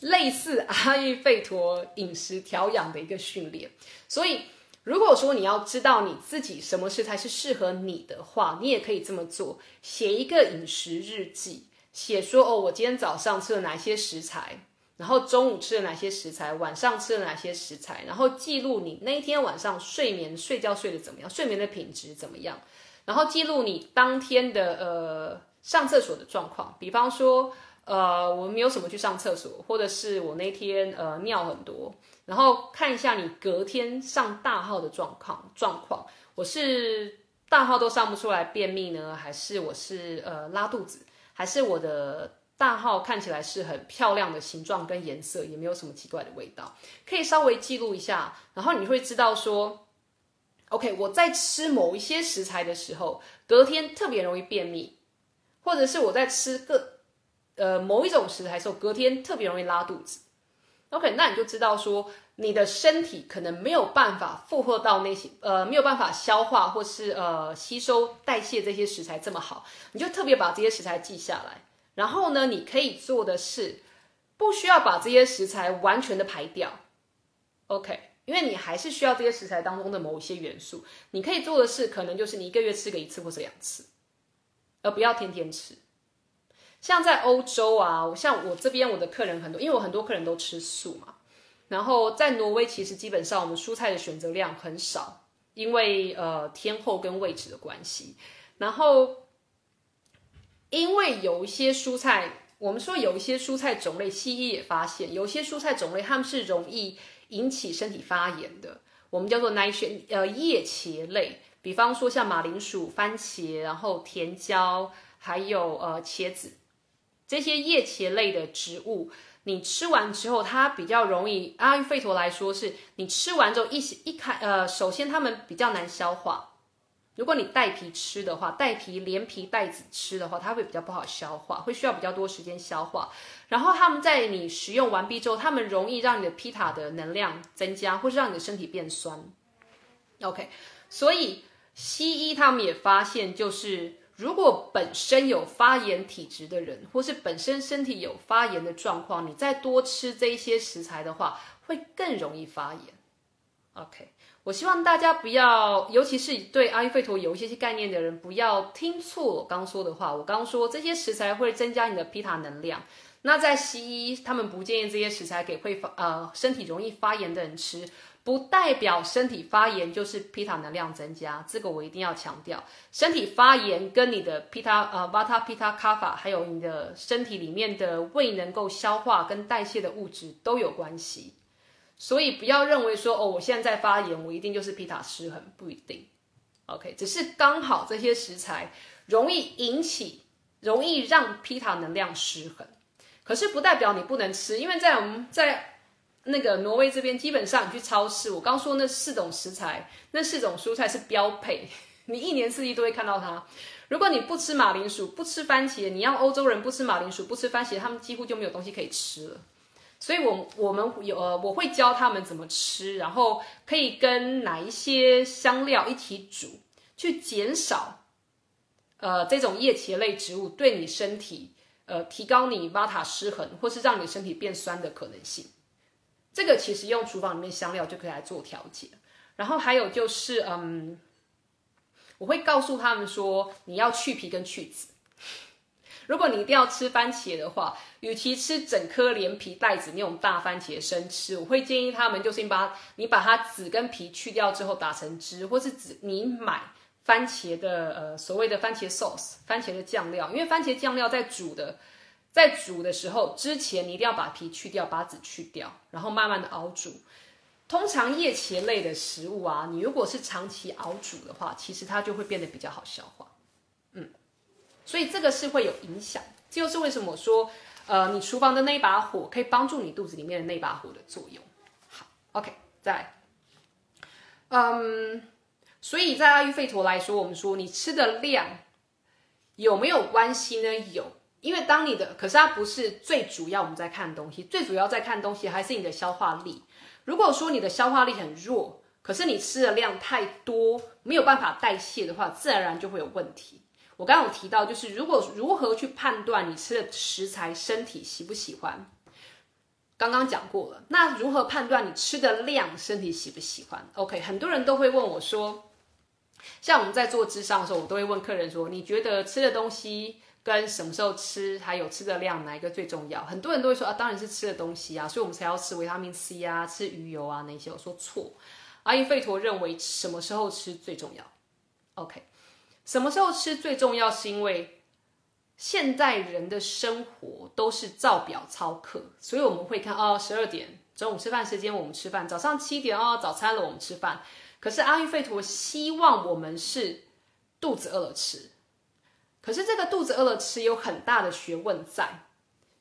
类似阿育吠陀饮食调养的一个训练。所以如果说你要知道你自己什么食材是适合你的话，你也可以这么做：写一个饮食日记，写说哦，我今天早上吃了哪些食材，然后中午吃了哪些食材，晚上吃了哪些食材，然后记录你那一天晚上睡眠睡觉睡得怎么样，睡眠的品质怎么样。然后记录你当天的呃上厕所的状况，比方说呃我没有什么去上厕所，或者是我那天呃尿很多，然后看一下你隔天上大号的状况状况，我是大号都上不出来便秘呢，还是我是呃拉肚子，还是我的大号看起来是很漂亮的形状跟颜色，也没有什么奇怪的味道，可以稍微记录一下，然后你会知道说。OK，我在吃某一些食材的时候，隔天特别容易便秘，或者是我在吃个呃某一种食材的时候，隔天特别容易拉肚子。OK，那你就知道说你的身体可能没有办法负荷到那些呃没有办法消化或是呃吸收代谢这些食材这么好，你就特别把这些食材记下来。然后呢，你可以做的是不需要把这些食材完全的排掉。OK。因为你还是需要这些食材当中的某一些元素，你可以做的是，可能就是你一个月吃个一次或者两次，而不要天天吃。像在欧洲啊，像我这边我的客人很多，因为我很多客人都吃素嘛。然后在挪威，其实基本上我们蔬菜的选择量很少，因为呃天候跟位置的关系。然后因为有一些蔬菜，我们说有一些蔬菜种类，西医也发现，有些蔬菜种类它们是容易。引起身体发炎的，我们叫做 night 呃叶茄类，比方说像马铃薯、番茄，然后甜椒，还有呃茄子，这些叶茄类的植物，你吃完之后，它比较容易。阿育吠陀来说，是你吃完之后一一开呃，首先它们比较难消化。如果你带皮吃的话，带皮连皮带籽吃的话，它会比较不好消化，会需要比较多时间消化。然后他们在你食用完毕之后，他们容易让你的皮塔的能量增加，或是让你的身体变酸。OK，所以西医他们也发现，就是如果本身有发炎体质的人，或是本身身体有发炎的状况，你再多吃这一些食材的话，会更容易发炎。OK，我希望大家不要，尤其是对阿育吠陀有一些些概念的人，不要听错我刚说的话。我刚说这些食材会增加你的皮塔能量。那在西医，他们不建议这些食材给会发呃身体容易发炎的人吃，不代表身体发炎就是皮塔能量增加。这个我一定要强调，身体发炎跟你的皮塔呃瓦塔皮塔卡法，还有你的身体里面的胃能够消化跟代谢的物质都有关系。所以不要认为说哦，我现在在发炎，我一定就是皮塔失衡，不一定。OK，只是刚好这些食材容易引起，容易让皮塔能量失衡。可是不代表你不能吃，因为在我们在那个挪威这边，基本上你去超市，我刚说那四种食材，那四种蔬菜是标配，你一年四季都会看到它。如果你不吃马铃薯，不吃番茄，你要欧洲人不吃马铃薯，不吃番茄，他们几乎就没有东西可以吃了。所以，我我们有呃，我会教他们怎么吃，然后可以跟哪一些香料一起煮，去减少呃这种叶茄类植物对你身体。呃，提高你瓦塔失衡，或是让你身体变酸的可能性，这个其实用厨房里面香料就可以来做调节。然后还有就是，嗯，我会告诉他们说，你要去皮跟去籽。如果你一定要吃番茄的话，与其吃整颗连皮带籽那种大番茄生吃，我会建议他们就是你把你把它籽跟皮去掉之后打成汁，或是籽你买。番茄的呃所谓的番茄 sauce，番茄的酱料，因为番茄酱料在煮的，在煮的时候之前你一定要把皮去掉，把籽去掉，然后慢慢的熬煮。通常叶茄类的食物啊，你如果是长期熬煮的话，其实它就会变得比较好消化。所以这个是会有影响。这就是为什么说，呃，你厨房的那把火可以帮助你肚子里面的那把火的作用。好，OK，再来，嗯。所以在阿育吠陀来说，我们说你吃的量有没有关系呢？有，因为当你的，可是它不是最主要我们在看东西，最主要在看东西还是你的消化力。如果说你的消化力很弱，可是你吃的量太多，没有办法代谢的话，自然而然就会有问题。我刚刚有提到，就是如果如何去判断你吃的食材身体喜不喜欢。刚刚讲过了，那如何判断你吃的量身体喜不喜欢？OK，很多人都会问我说。像我们在做智商的时候，我都会问客人说：“你觉得吃的东西跟什么时候吃，还有吃的量哪一个最重要？”很多人都会说：“啊，当然是吃的东西啊，所以我们才要吃维他命 C 啊，吃鱼油啊那些。”我说错，阿育吠陀认为什么时候吃最重要？OK，什么时候吃最重要？是因为现代人的生活都是照表操课，所以我们会看哦，十二点中午吃饭时间我们吃饭，早上七点哦早餐了我们吃饭。可是阿育吠陀希望我们是肚子饿了吃，可是这个肚子饿了吃有很大的学问在，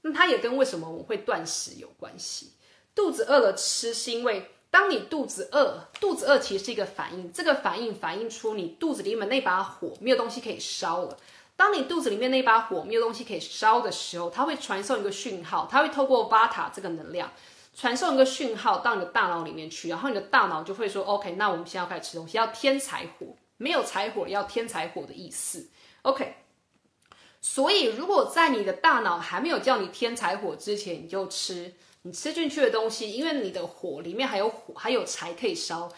那它也跟为什么我们会断食有关系。肚子饿了吃是因为当你肚子饿，肚子饿其实是一个反应，这个反应反映出你肚子里面那把火没有东西可以烧了。当你肚子里面那把火没有东西可以烧的时候，它会传送一个讯号，它会透过巴塔这个能量。传送一个讯号到你的大脑里面去，然后你的大脑就会说：“OK，那我们现在要开始吃东西，要添柴火。没有柴火，要添柴火的意思。”OK，所以如果在你的大脑还没有叫你添柴火之前，你就吃你吃进去的东西，因为你的火里面还有火，还有柴可以烧。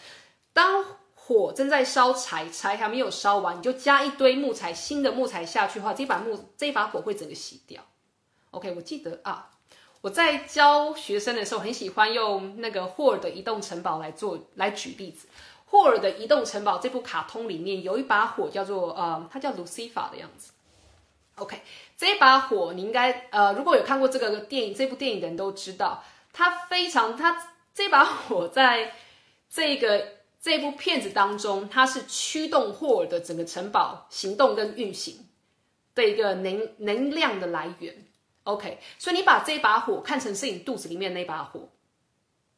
当火正在烧柴，柴还没有烧完，你就加一堆木材，新的木材下去的话，这把木这把火会整个熄掉。OK，我记得啊。我在教学生的时候，很喜欢用那个霍尔的移动城堡来做来举例子。霍尔的移动城堡这部卡通里面有一把火，叫做呃，它叫 Lucifer 的样子。OK，这把火你应该呃，如果有看过这个电影，这部电影的人都知道，它非常，它这把火在这个这部片子当中，它是驱动霍尔的整个城堡行动跟运行的一个能能量的来源。OK，所以你把这把火看成是你肚子里面那把火。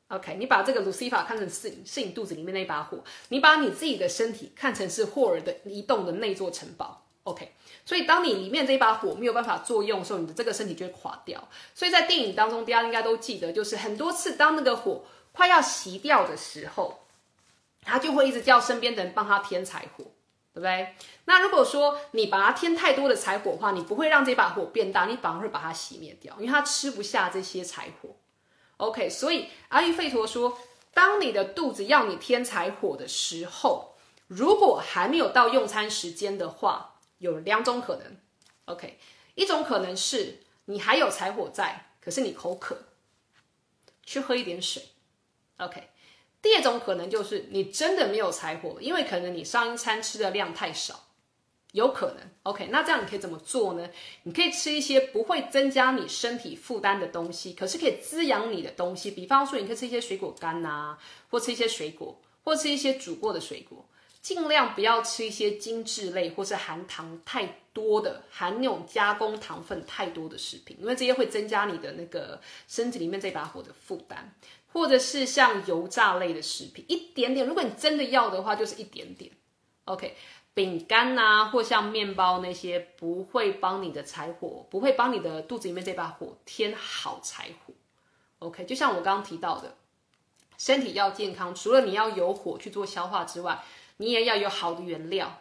OK，你把这个 Lucifer 看成是是你肚子里面那把火，你把你自己的身体看成是霍尔的移动的那座城堡。OK，所以当你里面这一把火没有办法作用的时候，你的这个身体就会垮掉。所以在电影当中，大家应该都记得，就是很多次当那个火快要熄掉的时候，他就会一直叫身边的人帮他添柴火。对不对？那如果说你把它添太多的柴火的话，你不会让这把火变大，你反而会把它熄灭掉，因为它吃不下这些柴火。OK，所以阿育吠陀说，当你的肚子要你添柴火的时候，如果还没有到用餐时间的话，有两种可能。OK，一种可能是你还有柴火在，可是你口渴，去喝一点水。OK。第二种可能就是你真的没有柴火，因为可能你上一餐吃的量太少，有可能。OK，那这样你可以怎么做呢？你可以吃一些不会增加你身体负担的东西，可是可以滋养你的东西。比方说，你可以吃一些水果干呐，或吃一些水果，或吃一些煮过的水果。尽量不要吃一些精致类或是含糖太多的、含那种加工糖分太多的食品，因为这些会增加你的那个身体里面这把火的负担。或者是像油炸类的食品，一点点。如果你真的要的话，就是一点点。OK，饼干呐，或像面包那些，不会帮你的柴火，不会帮你的肚子里面这把火添好柴火。OK，就像我刚刚提到的，身体要健康，除了你要有火去做消化之外，你也要有好的原料，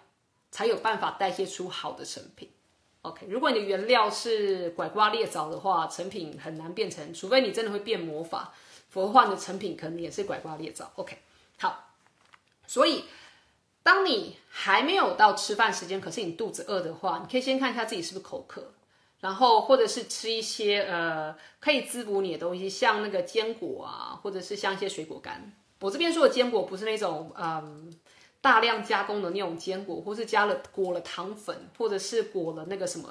才有办法代谢出好的成品。OK，如果你的原料是拐瓜裂枣的话，成品很难变成，除非你真的会变魔法。佛幻的成品可能也是拐瓜裂枣。OK，好，所以当你还没有到吃饭时间，可是你肚子饿的话，你可以先看一下自己是不是口渴，然后或者是吃一些呃可以滋补你的东西，像那个坚果啊，或者是像一些水果干。我这边说的坚果不是那种嗯大量加工的那种坚果，或是加了裹了糖粉，或者是裹了那个什么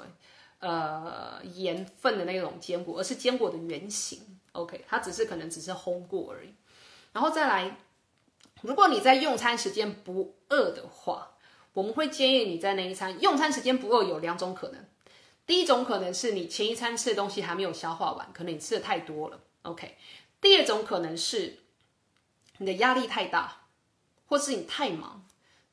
呃盐分的那种坚果，而是坚果的原型。OK，它只是可能只是烘过而已，然后再来，如果你在用餐时间不饿的话，我们会建议你在那一餐用餐时间不饿有两种可能，第一种可能是你前一餐吃的东西还没有消化完，可能你吃的太多了，OK，第二种可能是你的压力太大，或是你太忙，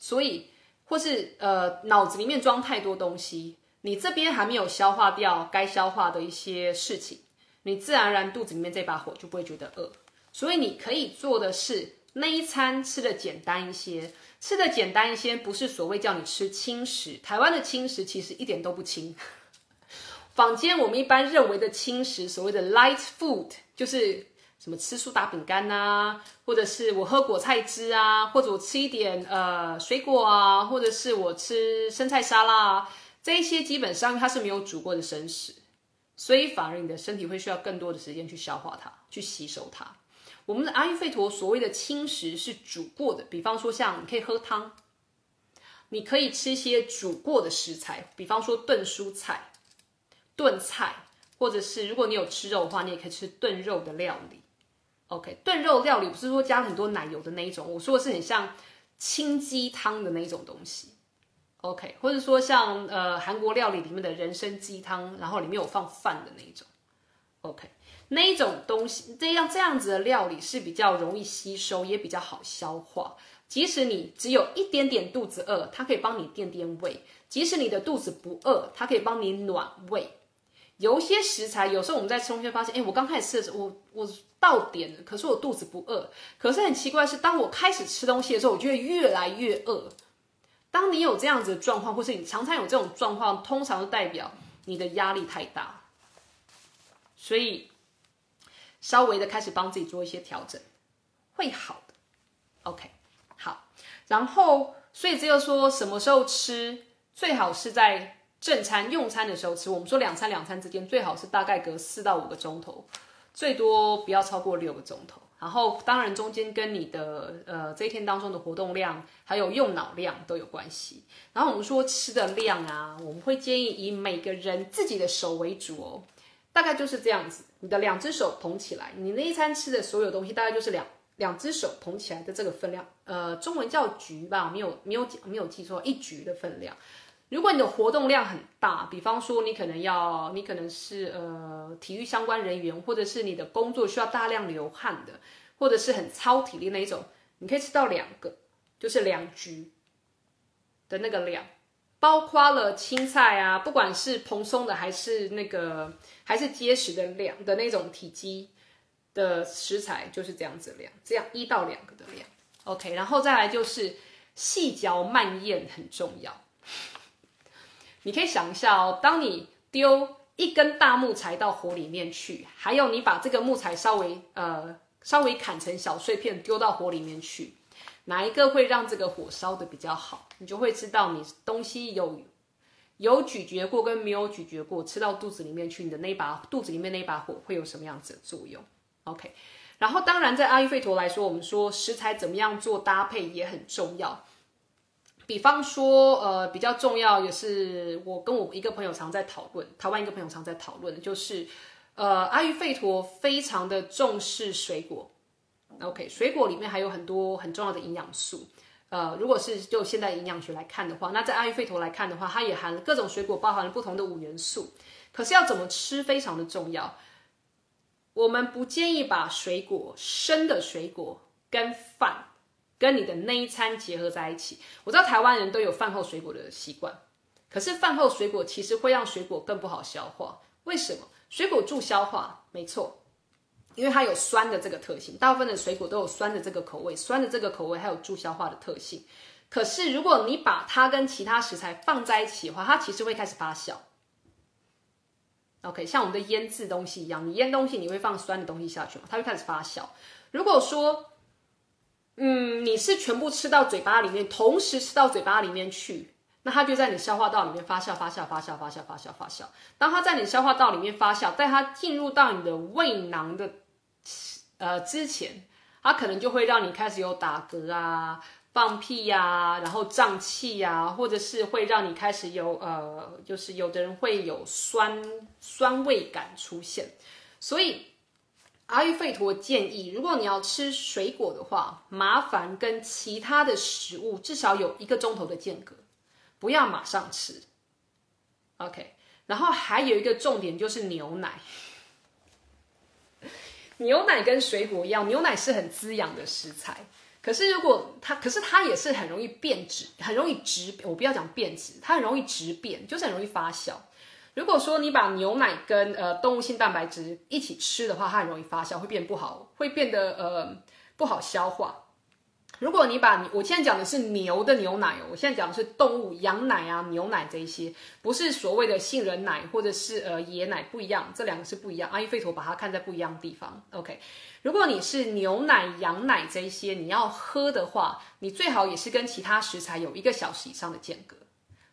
所以或是呃脑子里面装太多东西，你这边还没有消化掉该消化的一些事情。你自然而然肚子里面这把火就不会觉得饿，所以你可以做的是那一餐吃的简单一些，吃的简单一些，不是所谓叫你吃轻食。台湾的轻食其实一点都不轻。坊间我们一般认为的轻食，所谓的 light food，就是什么吃苏打饼干呐，或者是我喝果菜汁啊，或者我吃一点呃水果啊，或者是我吃生菜沙拉啊，这一些基本上它是没有煮过的生食。所以反而你的身体会需要更多的时间去消化它，去吸收它。我们的阿育吠陀所谓的轻食是煮过的，比方说像你可以喝汤，你可以吃一些煮过的食材，比方说炖蔬菜、炖菜，或者是如果你有吃肉的话，你也可以吃炖肉的料理。OK，炖肉料理不是说加很多奶油的那一种，我说的是很像清鸡汤的那一种东西。OK，或者说像呃韩国料理里面的人参鸡汤，然后里面有放饭的那一种，OK，那一种东西这样这样子的料理是比较容易吸收，也比较好消化。即使你只有一点点肚子饿，它可以帮你垫垫胃；即使你的肚子不饿，它可以帮你暖胃。有一些食材，有时候我们在吃东西发现，哎，我刚开始吃的时候，我我到点了，可是我肚子不饿。可是很奇怪是，当我开始吃东西的时候，我就会越来越饿。当你有这样子的状况，或是你常常有这种状况，通常都代表你的压力太大，所以稍微的开始帮自己做一些调整，会好的。OK，好，然后所以只有说什么时候吃，最好是在正餐用餐的时候吃。我们说两餐两餐之间最好是大概隔四到五个钟头，最多不要超过六个钟头。然后，当然中间跟你的呃这一天当中的活动量，还有用脑量都有关系。然后我们说吃的量啊，我们会建议以每个人自己的手为主哦，大概就是这样子。你的两只手捧起来，你那一餐吃的所有东西，大概就是两两只手捧起来的这个分量。呃，中文叫局吧，没有没有没有记错，一局的分量。如果你的活动量很大，比方说你可能要，你可能是呃体育相关人员，或者是你的工作需要大量流汗的，或者是很超体力那一种，你可以吃到两个，就是两局的那个量，包括了青菜啊，不管是蓬松的还是那个还是结实的量的那种体积的食材，就是这样子量，这样一到两个的量，OK，然后再来就是细嚼慢咽很重要。你可以想一下哦，当你丢一根大木材到火里面去，还有你把这个木材稍微呃稍微砍成小碎片丢到火里面去，哪一个会让这个火烧的比较好？你就会知道你东西有有咀嚼过跟没有咀嚼过，吃到肚子里面去，你的那把肚子里面那把火会有什么样子的作用？OK，然后当然在阿育吠陀来说，我们说食材怎么样做搭配也很重要。比方说，呃，比较重要也是我跟我一个朋友常在讨论，台湾一个朋友常在讨论的就是，呃，阿育吠陀非常的重视水果，OK，水果里面还有很多很重要的营养素，呃，如果是就现代营养学来看的话，那在阿育吠陀来看的话，它也含各种水果包含了不同的五元素，可是要怎么吃非常的重要，我们不建议把水果生的水果跟饭。跟你的那一餐结合在一起，我知道台湾人都有饭后水果的习惯，可是饭后水果其实会让水果更不好消化。为什么？水果助消化，没错，因为它有酸的这个特性。大部分的水果都有酸的这个口味，酸的这个口味还有助消化的特性。可是如果你把它跟其他食材放在一起的话，它其实会开始发酵。OK，像我们的腌制东西一样，你腌东西你会放酸的东西下去嘛，它会开始发酵。如果说嗯，你是全部吃到嘴巴里面，同时吃到嘴巴里面去，那它就在你消化道里面发酵、发酵、发酵、发酵、发酵、发酵。当它在你消化道里面发酵，在它进入到你的胃囊的呃之前，它可能就会让你开始有打嗝啊、放屁呀，然后胀气呀，或者是会让你开始有呃，就是有的人会有酸酸味感出现，所以。阿育吠陀建议，如果你要吃水果的话，麻烦跟其他的食物至少有一个钟头的间隔，不要马上吃。OK，然后还有一个重点就是牛奶。牛奶跟水果一样，牛奶是很滋养的食材，可是如果它，可是它也是很容易变质，很容易质。我不要讲变质，它很容易质变，就是很容易发酵。如果说你把牛奶跟呃动物性蛋白质一起吃的话，它很容易发酵，会变不好，会变得呃不好消化。如果你把我现在讲的是牛的牛奶哦，我现在讲的是动物羊奶啊、牛奶这一些，不是所谓的杏仁奶或者是呃椰奶，不一样，这两个是不一样。阿育吠陀把它看在不一样的地方。OK，如果你是牛奶、羊奶这一些，你要喝的话，你最好也是跟其他食材有一个小时以上的间隔。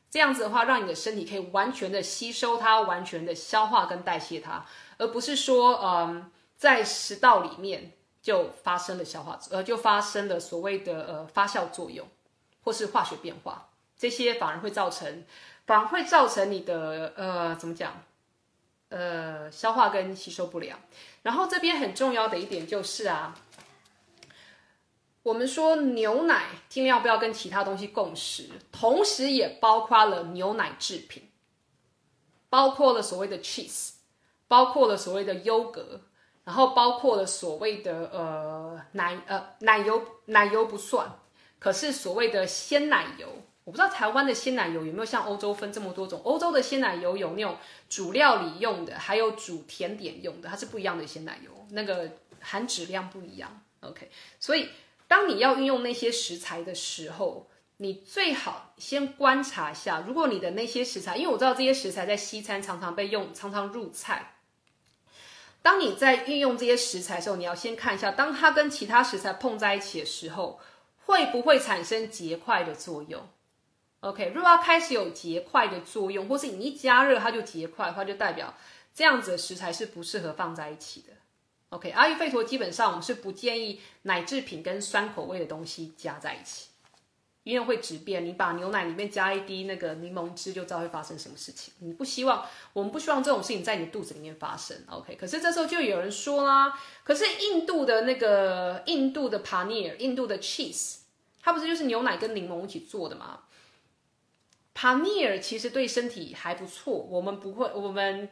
这样子的话，让你的身体可以完全的吸收它，完全的消化跟代谢它，而不是说，嗯，在食道里面就发生了消化，呃，就发生了所谓的呃发酵作用，或是化学变化，这些反而会造成，反而会造成你的呃怎么讲，呃消化跟吸收不良。然后这边很重要的一点就是啊。我们说牛奶尽量不要跟其他东西共食，同时也包括了牛奶制品，包括了所谓的 cheese，包括了所谓的优格，然后包括了所谓的呃奶呃奶油，奶油不算，可是所谓的鲜奶油，我不知道台湾的鲜奶油有没有像欧洲分这么多种，欧洲的鲜奶油有那种煮料理用的，还有煮甜点用的，它是不一样的鲜奶油，那个含脂量不一样，OK，所以。当你要运用那些食材的时候，你最好先观察一下。如果你的那些食材，因为我知道这些食材在西餐常常被用，常常入菜。当你在运用这些食材的时候，你要先看一下，当它跟其他食材碰在一起的时候，会不会产生结块的作用？OK，如果它开始有结块的作用，或是你一加热它就结块的话，就代表这样子的食材是不适合放在一起的。OK，阿育吠陀基本上我们是不建议奶制品跟酸口味的东西加在一起，因为会质变。你把牛奶里面加一滴那个柠檬汁，就知道会发生什么事情。你不希望，我们不希望这种事情在你肚子里面发生。OK，可是这时候就有人说啦，可是印度的那个印度的 paneer，印度的 cheese，它不是就是牛奶跟柠檬一起做的吗？paneer 其实对身体还不错，我们不会，我们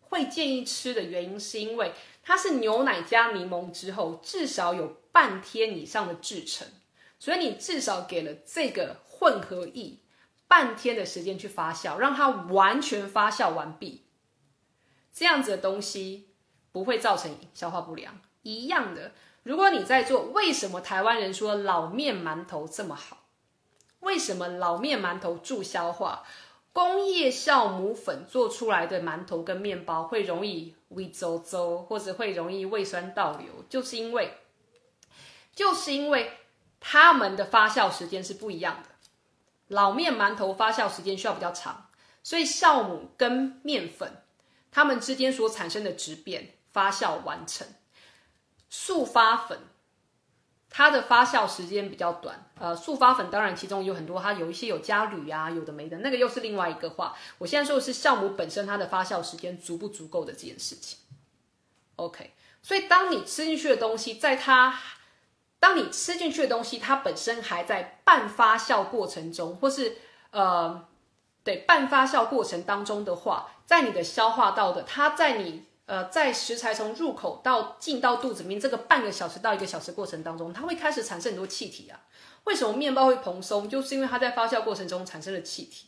会建议吃的原因是因为。它是牛奶加柠檬之后，至少有半天以上的制成，所以你至少给了这个混合液半天的时间去发酵，让它完全发酵完毕，这样子的东西不会造成消化不良。一样的，如果你在做，为什么台湾人说老面馒头这么好？为什么老面馒头助消化？工业酵母粉做出来的馒头跟面包会容易胃周周，或者会容易胃酸倒流，就是因为，就是因为它们的发酵时间是不一样的。老面馒头发酵时间需要比较长，所以酵母跟面粉它们之间所产生的质变发酵完成。速发粉。它的发酵时间比较短，呃，速发粉当然其中有很多，它有一些有加铝啊，有的没的，那个又是另外一个话。我现在说的是酵母本身它的发酵时间足不足够的这件事情。OK，所以当你吃进去的东西，在它，当你吃进去的东西，它本身还在半发酵过程中，或是呃，对半发酵过程当中的话，在你的消化道的，它在你。呃，在食材从入口到进到肚子里面这个半个小时到一个小时过程当中，它会开始产生很多气体啊。为什么面包会蓬松？就是因为它在发酵过程中产生了气体。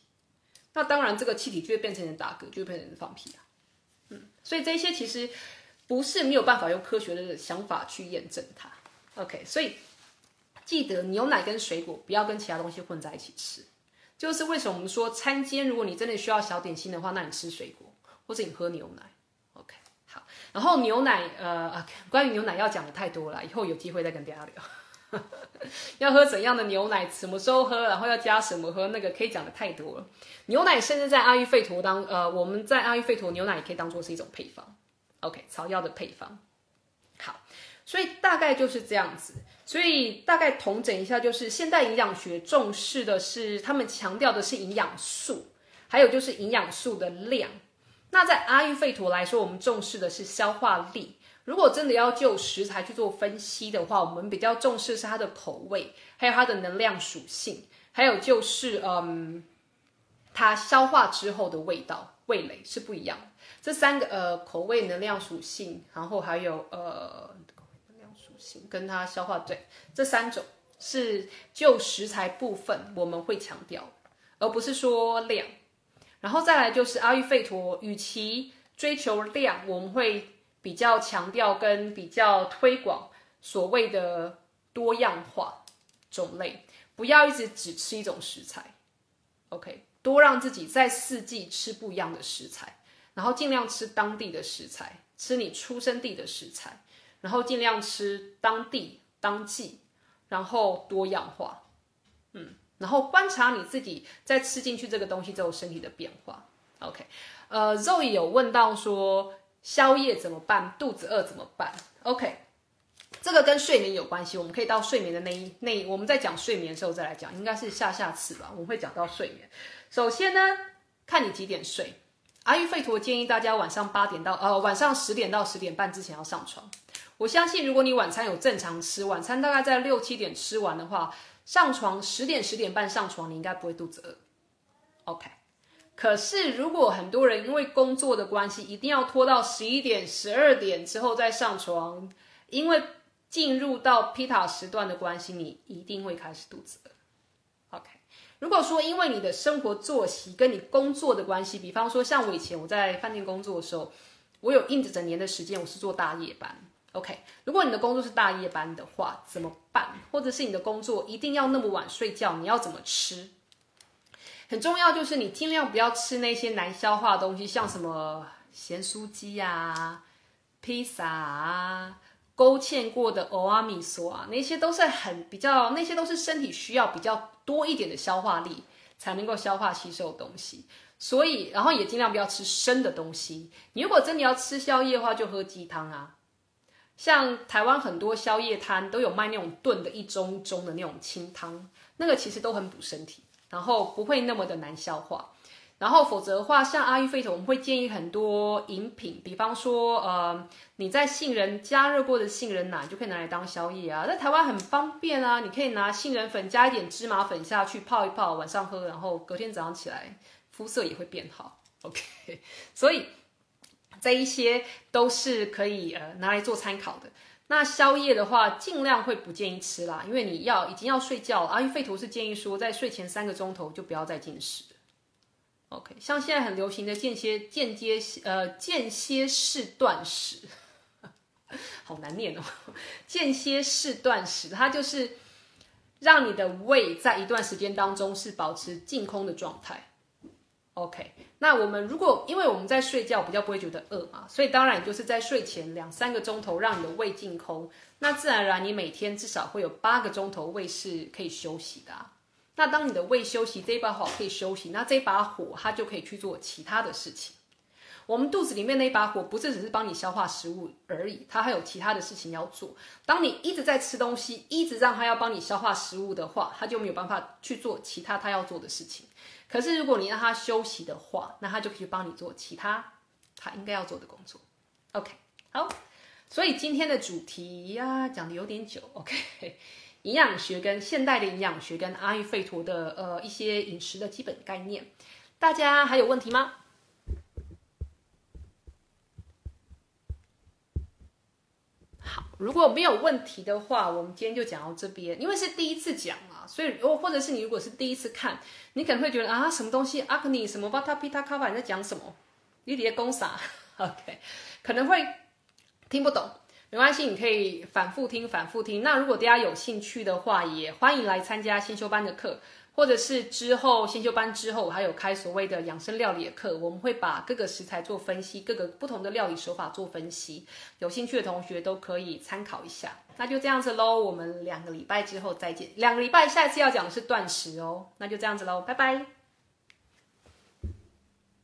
那当然，这个气体就会变成人打嗝，就会变成人放屁啊。嗯，所以这些其实不是没有办法用科学的想法去验证它。OK，所以记得牛奶跟水果不要跟其他东西混在一起吃。就是为什么我们说餐间，如果你真的需要小点心的话，那你吃水果，或者你喝牛奶。OK，好然后牛奶，呃，关于牛奶要讲的太多了，以后有机会再跟大家聊。要喝怎样的牛奶，什么时候喝，然后要加什么喝，那个可以讲的太多了。牛奶甚至在阿育吠陀当，呃，我们在阿育吠陀牛奶也可以当做是一种配方。OK，草药的配方。好，所以大概就是这样子。所以大概统整一下，就是现代营养学重视的是，他们强调的是营养素，还有就是营养素的量。那在阿育吠陀来说，我们重视的是消化力。如果真的要就食材去做分析的话，我们比较重视是它的口味，还有它的能量属性，还有就是嗯，它消化之后的味道、味蕾是不一样的。这三个呃，口味、能量属性，然后还有呃，能量属性跟它消化对这三种是就食材部分我们会强调，而不是说量。然后再来就是阿育吠陀，与其追求量，我们会比较强调跟比较推广所谓的多样化种类，不要一直只吃一种食材，OK，多让自己在四季吃不一样的食材，然后尽量吃当地的食材，吃你出生地的食材，然后尽量吃当地当季，然后多样化，嗯。然后观察你自己在吃进去这个东西之后身体的变化。OK，呃肉也有问到说宵夜怎么办？肚子饿怎么办？OK，这个跟睡眠有关系，我们可以到睡眠的那一那，我们在讲睡眠的时候再来讲，应该是下下次吧，我们会讲到睡眠。首先呢，看你几点睡。阿育吠陀建议大家晚上八点到呃晚上十点到十点半之前要上床。我相信如果你晚餐有正常吃，晚餐大概在六七点吃完的话。上床十点十点半上床，你应该不会肚子饿，OK。可是如果很多人因为工作的关系，一定要拖到十一点十二点之后再上床，因为进入到皮塔时段的关系，你一定会开始肚子饿，OK。如果说因为你的生活作息跟你工作的关系，比方说像我以前我在饭店工作的时候，我有印着整年的时间我是做大夜班。OK，如果你的工作是大夜班的话，怎么办？或者是你的工作一定要那么晚睡觉，你要怎么吃？很重要就是你尽量不要吃那些难消化的东西，像什么咸酥鸡啊、披萨啊、勾芡过的欧阿米索啊，那些都是很比较，那些都是身体需要比较多一点的消化力才能够消化吸收的东西。所以，然后也尽量不要吃生的东西。你如果真的要吃宵夜的话，就喝鸡汤啊。像台湾很多宵夜摊都有卖那种炖的一盅盅的那种清汤，那个其实都很补身体，然后不会那么的难消化。然后否则的话，像阿育吠陀，我们会建议很多饮品，比方说，呃，你在杏仁加热过的杏仁奶就可以拿来当宵夜啊，在台湾很方便啊，你可以拿杏仁粉加一点芝麻粉下去泡一泡，晚上喝，然后隔天早上起来肤色也会变好。OK，所以。这一些都是可以呃拿来做参考的。那宵夜的话，尽量会不建议吃啦，因为你要已经要睡觉了。阿育吠陀是建议说，在睡前三个钟头就不要再进食。OK，像现在很流行的间歇间接呃间歇式断食，好难念哦。间歇式断食，它就是让你的胃在一段时间当中是保持净空的状态。OK，那我们如果因为我们在睡觉比较不会觉得饿嘛，所以当然就是在睡前两三个钟头让你的胃净空，那自然而然你每天至少会有八个钟头胃是可以休息的。那当你的胃休息，这一把火可以休息，那这把火它就可以去做其他的事情。我们肚子里面那一把火不是只是帮你消化食物而已，它还有其他的事情要做。当你一直在吃东西，一直让它要帮你消化食物的话，它就没有办法去做其他它要做的事情。可是如果你让他休息的话，那他就可以帮你做其他他应该要做的工作。OK，好，所以今天的主题呀讲的有点久。OK，营养学跟现代的营养学跟阿育吠陀的呃一些饮食的基本概念，大家还有问题吗？好如果没有问题的话，我们今天就讲到这边。因为是第一次讲，所以或或者是你如果是第一次看，你可能会觉得啊，什么东西阿克尼什么巴塔皮塔卡巴你在讲什么？你底下公啥？OK，可能会听不懂，没关系，你可以反复听，反复听。那如果大家有兴趣的话，也欢迎来参加先修班的课。或者是之后先修班之后，还有开所谓的养生料理的课，我们会把各个食材做分析，各个不同的料理手法做分析。有兴趣的同学都可以参考一下。那就这样子喽，我们两个礼拜之后再见。两个礼拜，下一次要讲的是断食哦。那就这样子喽，拜拜。